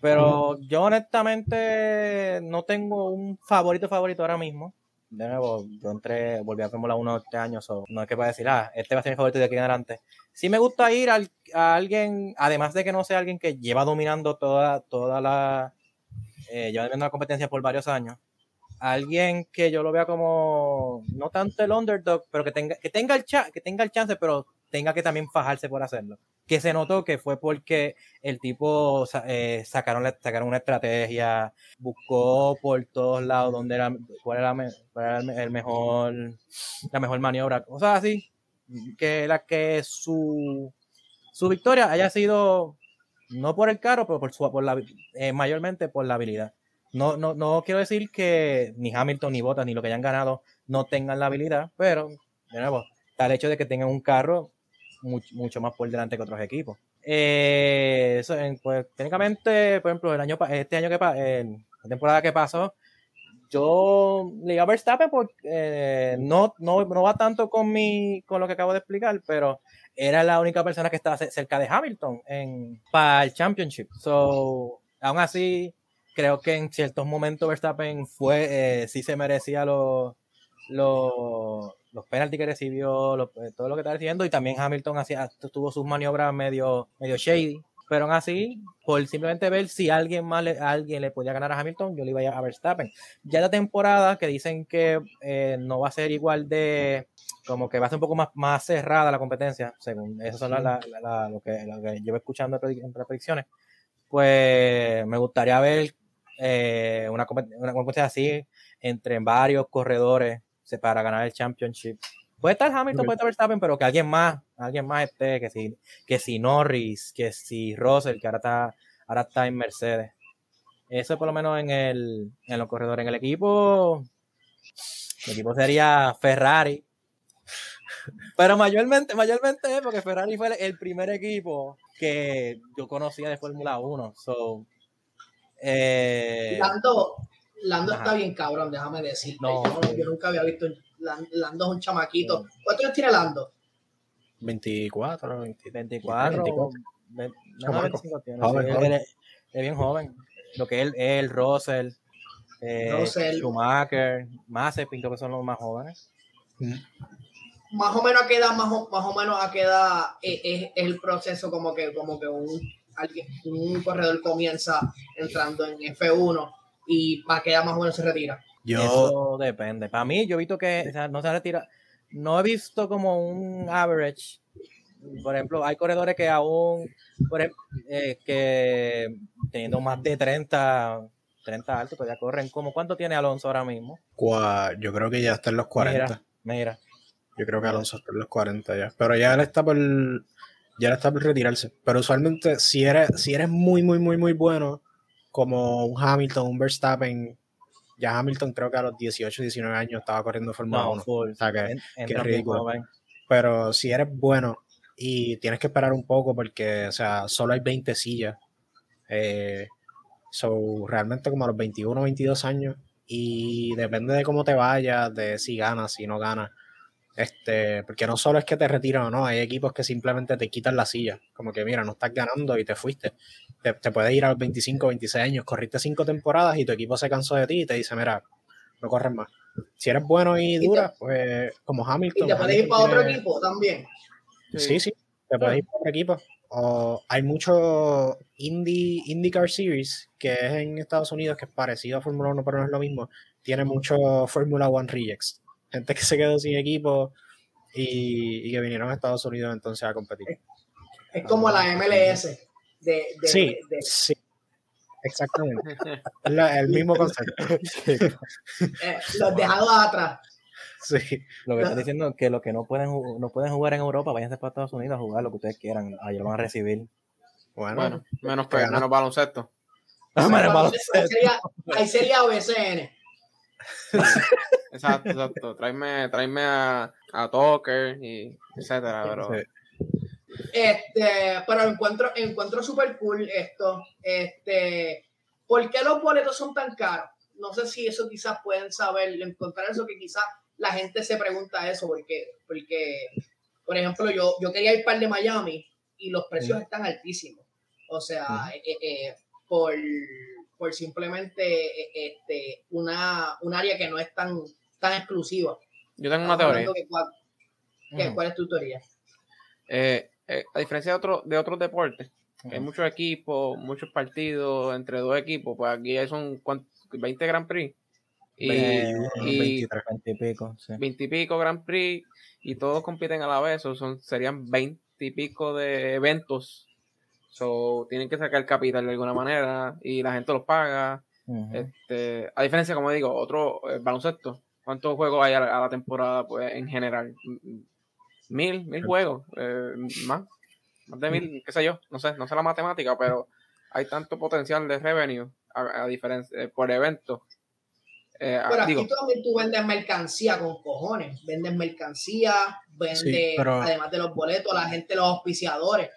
Pero yo honestamente no tengo un favorito favorito ahora mismo de nuevo, yo entré, volví a Fórmula 1 este año, no es que pueda decir, ah, este va a ser mi favorito de aquí en adelante. Sí me gusta ir a alguien, además de que no sea alguien que lleva dominando toda, toda la, eh, lleva dominando la competencia por varios años, alguien que yo lo vea como, no tanto el underdog, pero que tenga, que tenga el, que tenga el chance, pero tenga que también fajarse por hacerlo. Que se notó que fue porque el tipo eh, sacaron, sacaron una estrategia, buscó por todos lados donde era, cuál era, el mejor, la mejor maniobra, cosas así, que la que su, su victoria haya sido no por el carro, pero por, su, por la, eh, mayormente por la habilidad. No, no, no quiero decir que ni Hamilton, ni Bottas, ni lo que hayan ganado no tengan la habilidad, pero de nuevo, está el hecho de que tengan un carro mucho, más por delante que otros equipos. Eh, eso, pues técnicamente, por ejemplo, el año, este año que la temporada que pasó, yo le iba a Verstappen porque eh, no, no, no va tanto con, mi, con lo que acabo de explicar, pero era la única persona que estaba cerca de Hamilton en, para el Championship. So, aún así, creo que en ciertos momentos Verstappen fue, eh, sí se merecía los, los, los penaltis que recibió, eh, todo lo que está recibiendo, y también Hamilton hacía, tuvo sus maniobras medio, medio shady. Pero aún así, por simplemente ver si alguien más le, alguien le podía ganar a Hamilton, yo le iba a, a Verstappen. Ya la temporada que dicen que eh, no va a ser igual de, como que va a ser un poco más, más cerrada la competencia, según eso son lo, que, lo que llevo escuchando en predicciones, pues me gustaría ver eh, una, una competencia así entre varios corredores para ganar el championship. Puede estar Hamilton, puede estar Verstappen, pero que alguien más, alguien más esté, que si, que si Norris, que si Russell, que ahora está, ahora está en Mercedes. Eso por lo menos en el, en los corredores. En el equipo, el equipo sería Ferrari. Pero mayormente, mayormente porque Ferrari fue el primer equipo que yo conocía de Fórmula 1. So, eh, Lando está bien cabrón, déjame decir. No, yo, nunca había visto. Lando es un chamaquito. ¿Cuántos años tiene Lando? 24, 24. 24. tiene. Es, bien joven. Lo que es el Russell, eh, Schumacher, Mazepin, creo que son los más jóvenes. Mm. Más o menos a qué edad, más o, más o menos a qué edad es, es, el proceso como que, como que un, alguien, un corredor comienza entrando en F1 y para qué más o menos se retira. Yo... Eso depende. Para mí, yo he visto que no se retira. No he visto como un average. Por ejemplo, hay corredores que aún, por ejemplo, eh, que teniendo más de 30, 30 altos, todavía corren. como ¿Cuánto tiene Alonso ahora mismo? Yo creo que ya está en los 40. Mira, Yo creo que Alonso está en los 40 ya. Pero ya él está por, ya él está por retirarse. Pero usualmente, si eres, si eres muy, muy, muy, muy bueno, como un Hamilton, un Verstappen. Ya Hamilton creo que a los 18, 19 años estaba corriendo Fórmula 1. O sea que, es ridículo. Pero si eres bueno y tienes que esperar un poco porque, o sea, solo hay 20 sillas. Eh, so, realmente como a los 21, 22 años. Y depende de cómo te vayas, de si ganas, si no ganas. Este, porque no solo es que te retiran o no, hay equipos que simplemente te quitan la silla. Como que, mira, no estás ganando y te fuiste. Te, puedes ir a los 25, 26 años, corriste cinco temporadas y tu equipo se cansó de ti y te dice, mira, no corres más. Si eres bueno y dura, pues como Hamilton. Y te puedes ir para otro equipo también. Sí, sí, te puedes ir para otro equipo. O hay mucho Indy, IndyCar Series, que es en Estados Unidos, que es parecido a Fórmula 1, pero no es lo mismo. Tiene mucho Fórmula 1 Rejects gente que se quedó sin equipo y, y que vinieron a Estados Unidos entonces a competir. Es como la MLS. De, de, Sí, de- sí, exactamente. La- el mismo concepto. eh, los dejados atrás. Sí, Lo que está diciendo es que los que no pueden, no pueden jugar en Europa, váyanse para Estados Unidos a jugar lo que ustedes quieran. Allá lo van a recibir. bueno, Bueno, menos, ganaste. menos baloncesto. Ah, mira, Ahí baloncesto. sería, ahí sería OBCN. Exacto, exacto. Tráeme, tráeme a, a Tucker y etcétera, pero sí. Este, pero encuentro, encuentro súper cool esto. Este, ¿por qué los boletos son tan caros? No sé si eso quizás pueden saber, encontrar eso que quizás la gente se pregunta eso, porque, porque por ejemplo, yo, yo quería ir para el de Miami y los precios están altísimos. O sea, eh, eh, eh, por, por simplemente este, una, un área que no es tan, tan exclusiva. yo tengo una teoría. que cuál- que- Ujú. ¿Cuál es tu teoría? Eh, eh, a diferencia de, otro, de otros deportes, hay muchos equipos, muchos partidos entre dos equipos, pues aquí hay son ¿cuánto? 20 Grand Prix y, Ve- y 23. 20 y pico, sí. 20 y pico Grand Prix y todos compiten a la vez, o son, serían 20 y pico de eventos. So, tienen que sacar capital de alguna manera y la gente los paga. Este, a diferencia, como digo, otro eh, baloncesto. ¿Cuántos juegos hay a la, a la temporada, pues, en general? Mil, mil juegos, eh, más, más de mil, qué sé yo, no sé, no sé la matemática, pero hay tanto potencial de revenue a, a diferencia eh, por evento. Eh, ah, Pero aquí digo, tú también tú vendes mercancía con cojones. Vendes mercancía, vendes, Sí, pero- además de los boletos, la gente, los auspiciadores.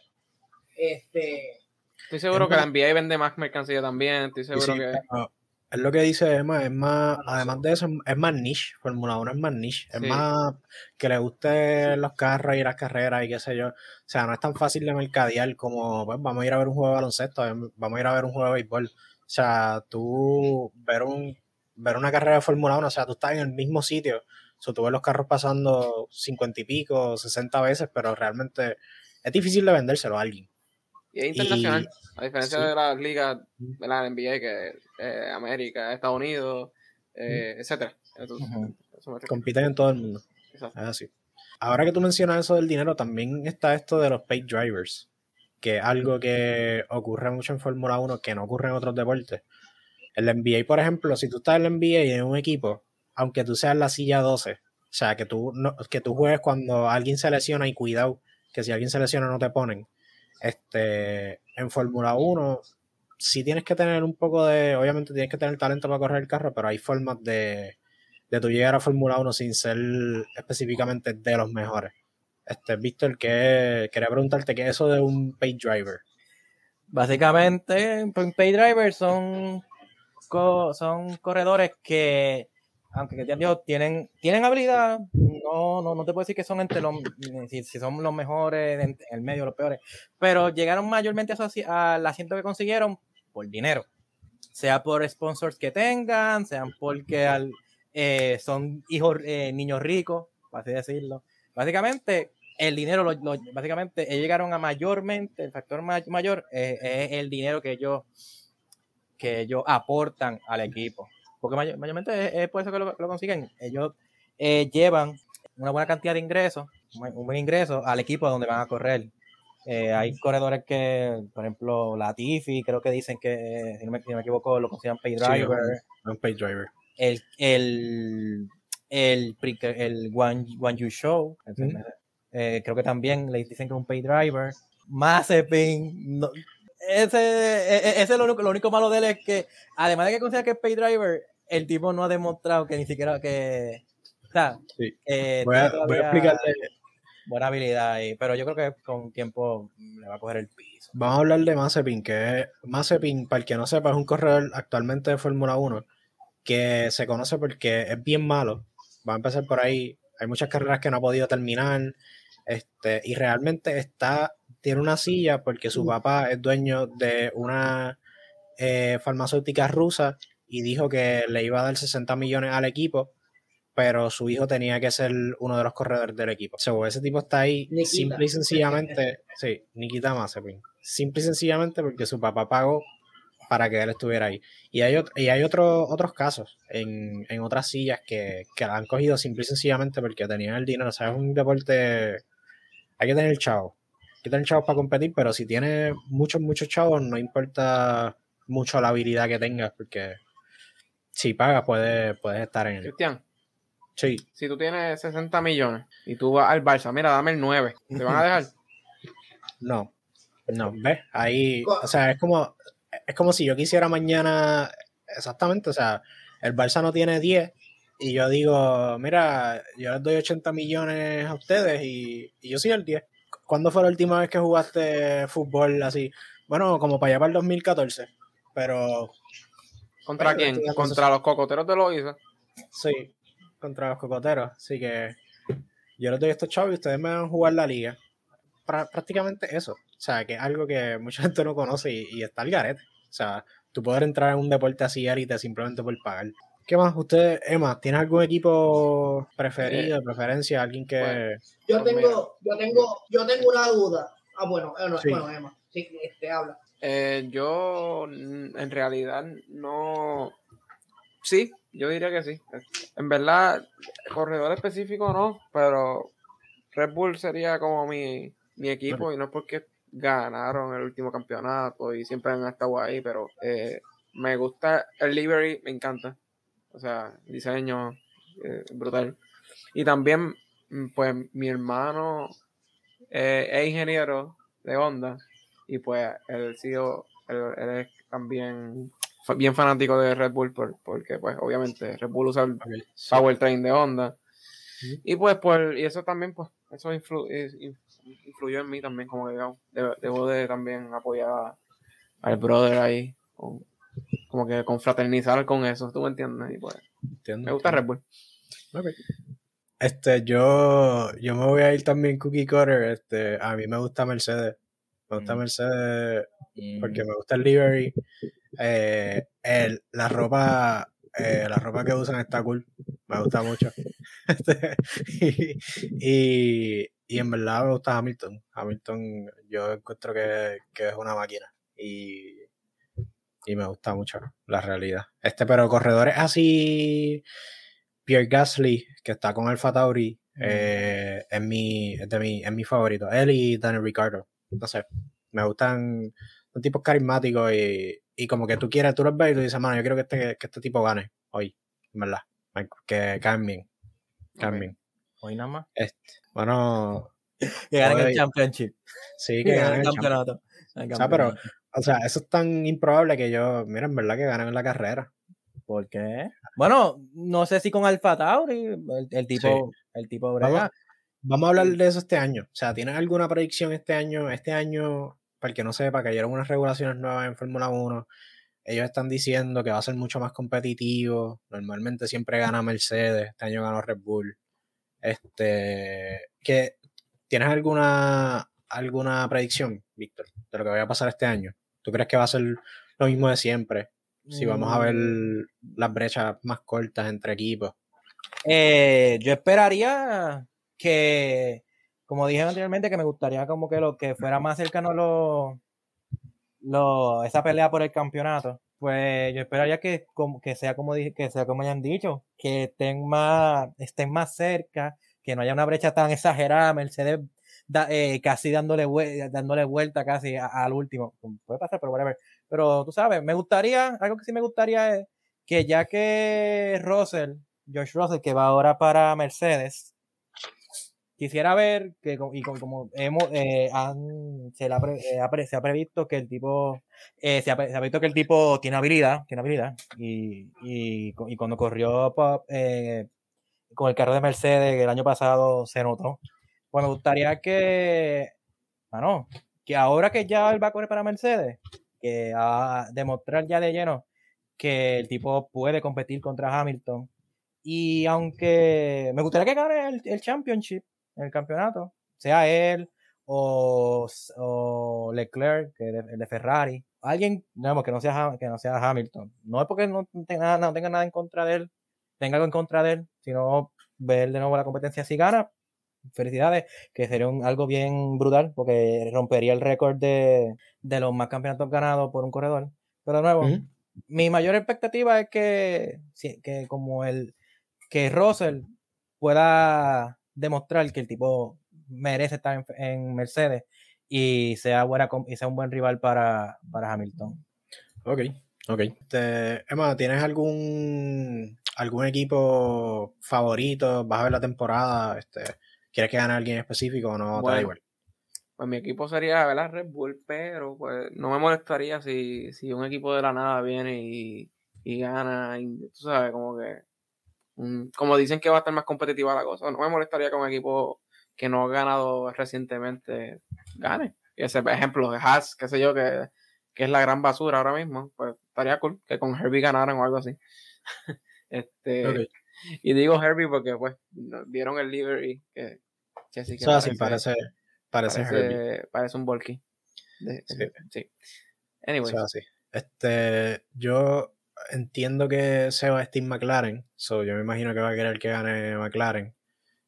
Este, estoy seguro que la NBA vende más mercancía también, estoy seguro Sí, que... pero es lo que dice Emma, es más, además de eso, es más niche, Fórmula 1 es más niche, es Sí. más que le gusten los carros y las carreras y qué sé yo, o sea, no es tan fácil de mercadear como, pues, vamos a ir a ver un juego de baloncesto, em, vamos a ir a ver un juego de béisbol, o sea, tú ver un ver una carrera de Fórmula 1, o sea, tú estás en el mismo sitio, o sea, tú ves los carros pasando 50 y pico, 60 veces, pero realmente es difícil de vendérselo a alguien. Y es internacional, Y- a diferencia sí. de las ligas de la NBA, que eh, América, Estados Unidos, eh, etcétera. Entonces, compiten en todo el mundo. Exacto. Es así. Ahora que tú mencionas eso del dinero, también está esto de los paid drivers, que es algo que ocurre mucho en Fórmula 1 que no ocurre en otros deportes. En la NBA, por ejemplo, si tú estás en la NBA y en un equipo, aunque tú seas la silla 12, o sea, que tú, no, que tú juegues cuando alguien se lesiona y cuidado, que si alguien se lesiona no te ponen. Este, en Fórmula 1 sí tienes que tener un poco de, obviamente tienes que tener talento para correr el carro, pero hay formas de, de tú llegar a Fórmula 1 sin ser específicamente de los mejores. Este, Víctor, que quería preguntarte qué es eso de un paid driver. Básicamente, pues, pay drivers son, son corredores que, aunque ya digo, tienen, tienen habilidad, no, no, no te puedo decir que son entre los, si, son los mejores, en, el medio, los peores, pero llegaron mayormente a al asiento que consiguieron por dinero, sea por sponsors que tengan, sean porque eh, son hijos, eh, niños ricos, por así decirlo. Básicamente, el dinero, básicamente, ellos llegaron a mayormente, el factor ma- mayor eh, es el dinero que ellos, que ellos aportan al equipo. Porque mayor- mayormente es, es por eso que lo, lo consiguen. Ellos eh, llevan una buena cantidad de ingresos, un buen ingreso al equipo donde van a correr. Eh, hay corredores que, por ejemplo, Latifi, creo que dicen que, si no me, si no me equivoco, lo consideran pay Sí, driver Un paid driver. el, el, el, One, One You Show, eh, creo que también le dicen que es un pay driver. Mazepin, no- ese, e- e- ese es lo único, lo único malo de él es que, además de que considera que es pay driver, el tipo no ha demostrado que ni siquiera que. O sea, Sí. eh, Voy a, voy explicarle. buena habilidad, y- pero yo creo que con tiempo le va a coger el piso. Vamos a hablar de Mazepin, que es, Mazepin, para el que no sepa, es un corredor actualmente de Fórmula 1 que se conoce porque es bien malo. Va a empezar por ahí. Hay muchas carreras que no ha podido terminar. Este, y realmente está, tiene una silla porque su papá es dueño de una eh, farmacéutica rusa y dijo que le iba a dar 60 millones al equipo, pero su hijo tenía que ser uno de los corredores del equipo. So, ese tipo está ahí Nikita. simple y sencillamente, sí, Nikita Mazepin. Simple y sencillamente porque su papá pagó para que él estuviera ahí. Y hay, y hay otros casos en, en otras sillas que, que, la han cogido simple y sencillamente porque tenían el dinero. O sea, es un deporte. Hay que tener chavos. Hay que tener chavos para competir, pero si tienes muchos, muchos chavos, no importa mucho la habilidad que tengas, porque si pagas, puedes, puedes estar en el. Cristian. Sí. Si tú tienes 60 millones y tú vas al Barça, mira, dame el 9, ¿te van a dejar? No. No, ¿ves? Ahí, o sea, es como, es como si yo quisiera mañana, exactamente, o sea, el Barça no tiene 10 y yo digo, mira, yo les doy 80 millones a ustedes y, yo soy el 10. ¿Cuándo fue la última vez que jugaste fútbol así? Bueno, como para allá para el 2014, pero... ¿Contra quién? ¿Contra los cocoteros de Loiza? Sí, contra los cocoteros, así que yo les doy estos chavos y ustedes me van a jugar la liga. prácticamente eso. O sea, que es algo que mucha gente no conoce y, está al garete. O sea, tú poder entrar en un deporte así élite simplemente por pagar. ¿Qué más? Usted, Emma, ¿tiene algún equipo preferido, de preferencia? ¿Alguien que...? yo tengo, yo tengo, yo tengo una duda. Ah, bueno, eh, bueno, Emma, sí, este, habla. Eh, yo, en realidad, no... Sí, yo diría que sí. En verdad, corredor específico no, pero Red Bull sería como mi, mi equipo y no es porque ganaron el último campeonato y siempre han estado ahí, pero eh, me gusta el livery, me encanta. O sea, diseño eh, brutal. Y también, mm, pues, mi hermano eh, es ingeniero de Honda y pues él, sido, él, es también bien fanático de Red Bull porque pues obviamente Red Bull usa el powertrain de Honda. Y pues, pues y eso también pues eso influyó en mí también, como que debo, de también apoyar al brother ahí, como que confraternizar con eso, ¿tú me entiendes? Y pues, me gusta Red Bull. Este, yo, yo me voy a ir también cookie cutter, este, a mí me gusta Mercedes, me gusta mm. Mercedes porque mm. me gusta el livery, eh, el, la ropa, eh, la ropa que usan está cool, me gusta mucho. Este, y, y en verdad me gusta Hamilton. Hamilton yo encuentro que, es una máquina. Y, y, me gusta mucho la realidad. Este, pero corredores así. Pierre Gasly, que está con Alfa Tauri, eh, es, mi, es, de mi, es mi favorito. Él y Daniel Ricardo. Entonces, me gustan. Son tipos carismáticos y, y como que tú quieres, tú los ves y tú dices, mano, yo quiero que este, que este tipo gane hoy, en verdad. Que caen bien. Caen bien. Hoy nada más. Este, bueno. que ganen el Championship. Sí, que, ganen el campeonato. O sea, pero, o sea, eso es tan improbable que yo, mira, en verdad que ganen la carrera. ¿Por qué? Bueno, no sé si con Alfa Tauri, el, tipo, el tipo Vamos, vamos, a hablar de eso este año. O sea, ¿tienes alguna predicción este año? Este año, para el que no sepa, cayeron unas regulaciones nuevas en Fórmula 1. Ellos están diciendo que va a ser mucho más competitivo. Normalmente siempre gana Mercedes. Este año ganó Red Bull. Este, que, ¿Tienes alguna, alguna predicción, Víctor, de lo que vaya a pasar este año? ¿Tú crees que va a ser lo mismo de siempre? Si vamos a ver mm. las brechas más cortas entre equipos. Eh, yo esperaría que, como dije anteriormente, que me gustaría como que lo que fuera más cercano lo, lo, esa pelea por el campeonato. Pues yo esperaría que, que sea como dije, que sea como hayan dicho, que estén más, estén más cerca, que no haya una brecha tan exagerada, Mercedes eh, casi dándole, dándole vuelta casi al último. Puede pasar, pero whatever. Pero tú sabes, me gustaría, algo que sí me gustaría es que ya que Russell, George Russell, que va ahora para Mercedes, quisiera ver que, y como, hemos, eh, se, eh, ha, previsto que el tipo, se, ha, previsto que el tipo tiene habilidad, tiene habilidad, y, y, cuando corrió con el carro de Mercedes el año pasado se notó. Pues me gustaría que, bueno, que ahora que ya él va a correr para Mercedes, que a demostrar ya de lleno que el tipo puede competir contra Hamilton. Y aunque me gustaría que gane el, championship, el campeonato, sea él o, o Leclerc, que el de Ferrari, alguien digamos, que, no sea, que no sea Hamilton. No es porque no tenga, no tenga nada en contra de él, tenga algo en contra de él, sino ver de nuevo la competencia si gana. Felicidades, que sería algo bien brutal porque rompería el récord de, los más campeonatos ganados por un corredor. Pero de nuevo, mi mayor expectativa es que, que como el que Russell pueda demostrar que el tipo merece estar en, en Mercedes y sea buena y sea un buen rival para, para Hamilton. Ok, ok. Este, Emma, ¿tienes algún algún equipo favorito? ¿Vas a ver la temporada? Este, ¿Quieres que gane alguien específico o no? Bueno. igual. Pues mi equipo sería ¿verdad? Red Bull, pero pues no me molestaría si, si un equipo de la nada viene y, y gana. y, tú sabes, como que. Un- como dicen que va a estar más competitiva la cosa, no me molestaría que un equipo que no ha ganado recientemente gane. Y ese ejemplo de Haas, qué sé yo, que, que es la gran basura ahora mismo, pues estaría cool que con Herbie ganaran o algo así. este. Y digo Herbie porque pues dieron el livery que, que sí que O sea, sí, parece, parece, Herbie. parece, parece un Volky. De- Sí. sí. Anyway, O sea, sí. Este, yo entiendo que se va Steve McLaren, so yo me imagino que va a querer que gane McLaren.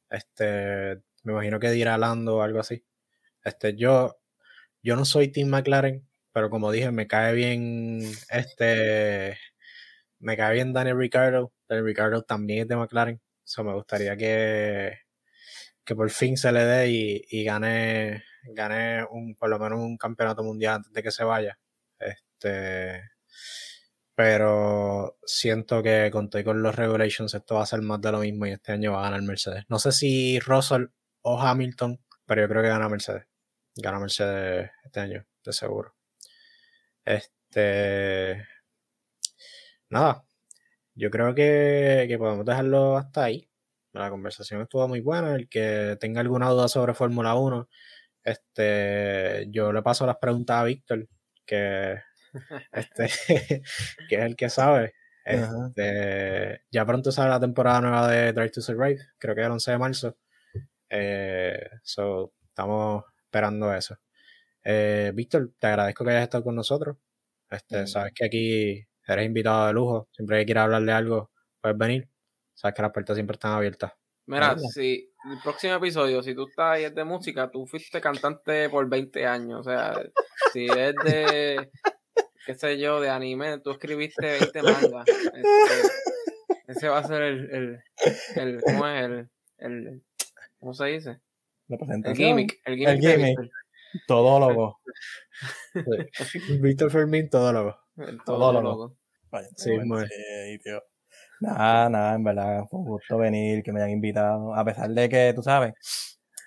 Este, me imagino que dirá Lando o algo así. Este, yo, yo no soy Team McLaren, pero como dije, me cae bien este, me cae bien Daniel Ricciardo. Daniel Ricciardo también es de McLaren, so me gustaría que, que por fin se le dé y, y gane, gane un, por lo menos un campeonato mundial antes de que se vaya. Este, pero siento que con todo y con los regulations esto va a ser más de lo mismo y este año va a ganar Mercedes. No sé si Russell o Hamilton, pero yo creo que gana Mercedes. Gana Mercedes este año, de seguro. Este, nada, yo creo que, que podemos dejarlo hasta ahí. La conversación estuvo muy buena. El que tenga alguna duda sobre Fórmula 1, este, yo le paso las preguntas a Víctor, que, este, que es el que sabe. Este, ya pronto sale la temporada nueva de Drive to Survive, creo que el 11 de marzo. Eh, so, estamos esperando eso. Eh, Víctor, te agradezco que hayas estado con nosotros. Este, Mm. sabes que aquí eres invitado de lujo. Siempre que quieras hablarle algo, puedes venir. Sabes que las puertas siempre están abiertas. mira, si el próximo episodio, si tú estás ahí es de música, tú fuiste cantante por 20 años. O sea, si es de, qué sé yo, de anime, tú escribiste 20 mangas. Este, ese va a ser el, el, el ¿cómo es? El, el, ¿cómo se dice? La El gimmick. El gimmick. El gimmick. Todólogo. Víctor Fermín, todólogo. El Todólogo. todólogo. Vaya, Sí, muy- tío. Nada, nada, en verdad, fue un gusto venir, que me hayan invitado. A pesar de que, tú sabes,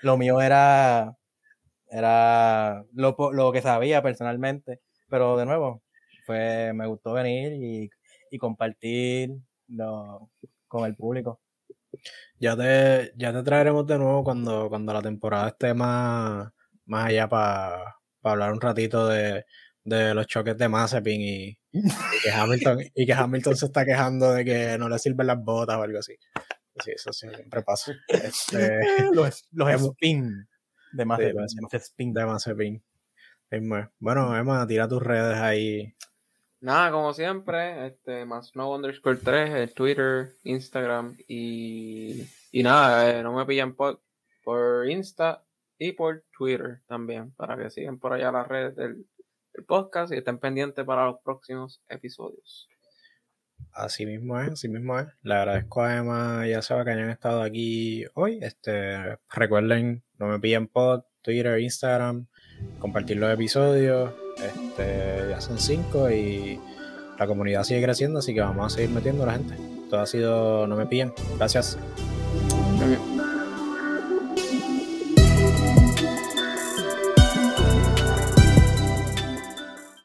lo mío era, era lo, lo que sabía personalmente. Pero de nuevo, fue, me gustó venir y, y compartir lo- con el público. Ya te, ya te traeremos de nuevo cuando, cuando la temporada esté más, más allá para hablar un ratito de, de los choques de Mazepin y, y que Hamilton, y que Hamilton se está quejando de que no le sirven las botas o algo así. Sí, eso siempre pasa. Este, los los spin de Sí, de, los- de Mazepin. Bueno, Emma, tira tus redes ahí. Nada, como siempre, este, más no underscore 3, el Twitter, Instagram y, y nada, eh, no me pillan por, por Insta y por Twitter también, para que sigan por allá las redes del, del podcast y estén pendientes para los próximos episodios. Así mismo es, así mismo es. Le agradezco a Emma y a Seba que hayan estado aquí hoy. Este, recuerden, no me pillen pod, Twitter, Instagram, compartir los episodios. Este, ya son cinco y la comunidad sigue creciendo, así que vamos a seguir metiendo a la gente. Todo ha sido No me pillen. Gracias.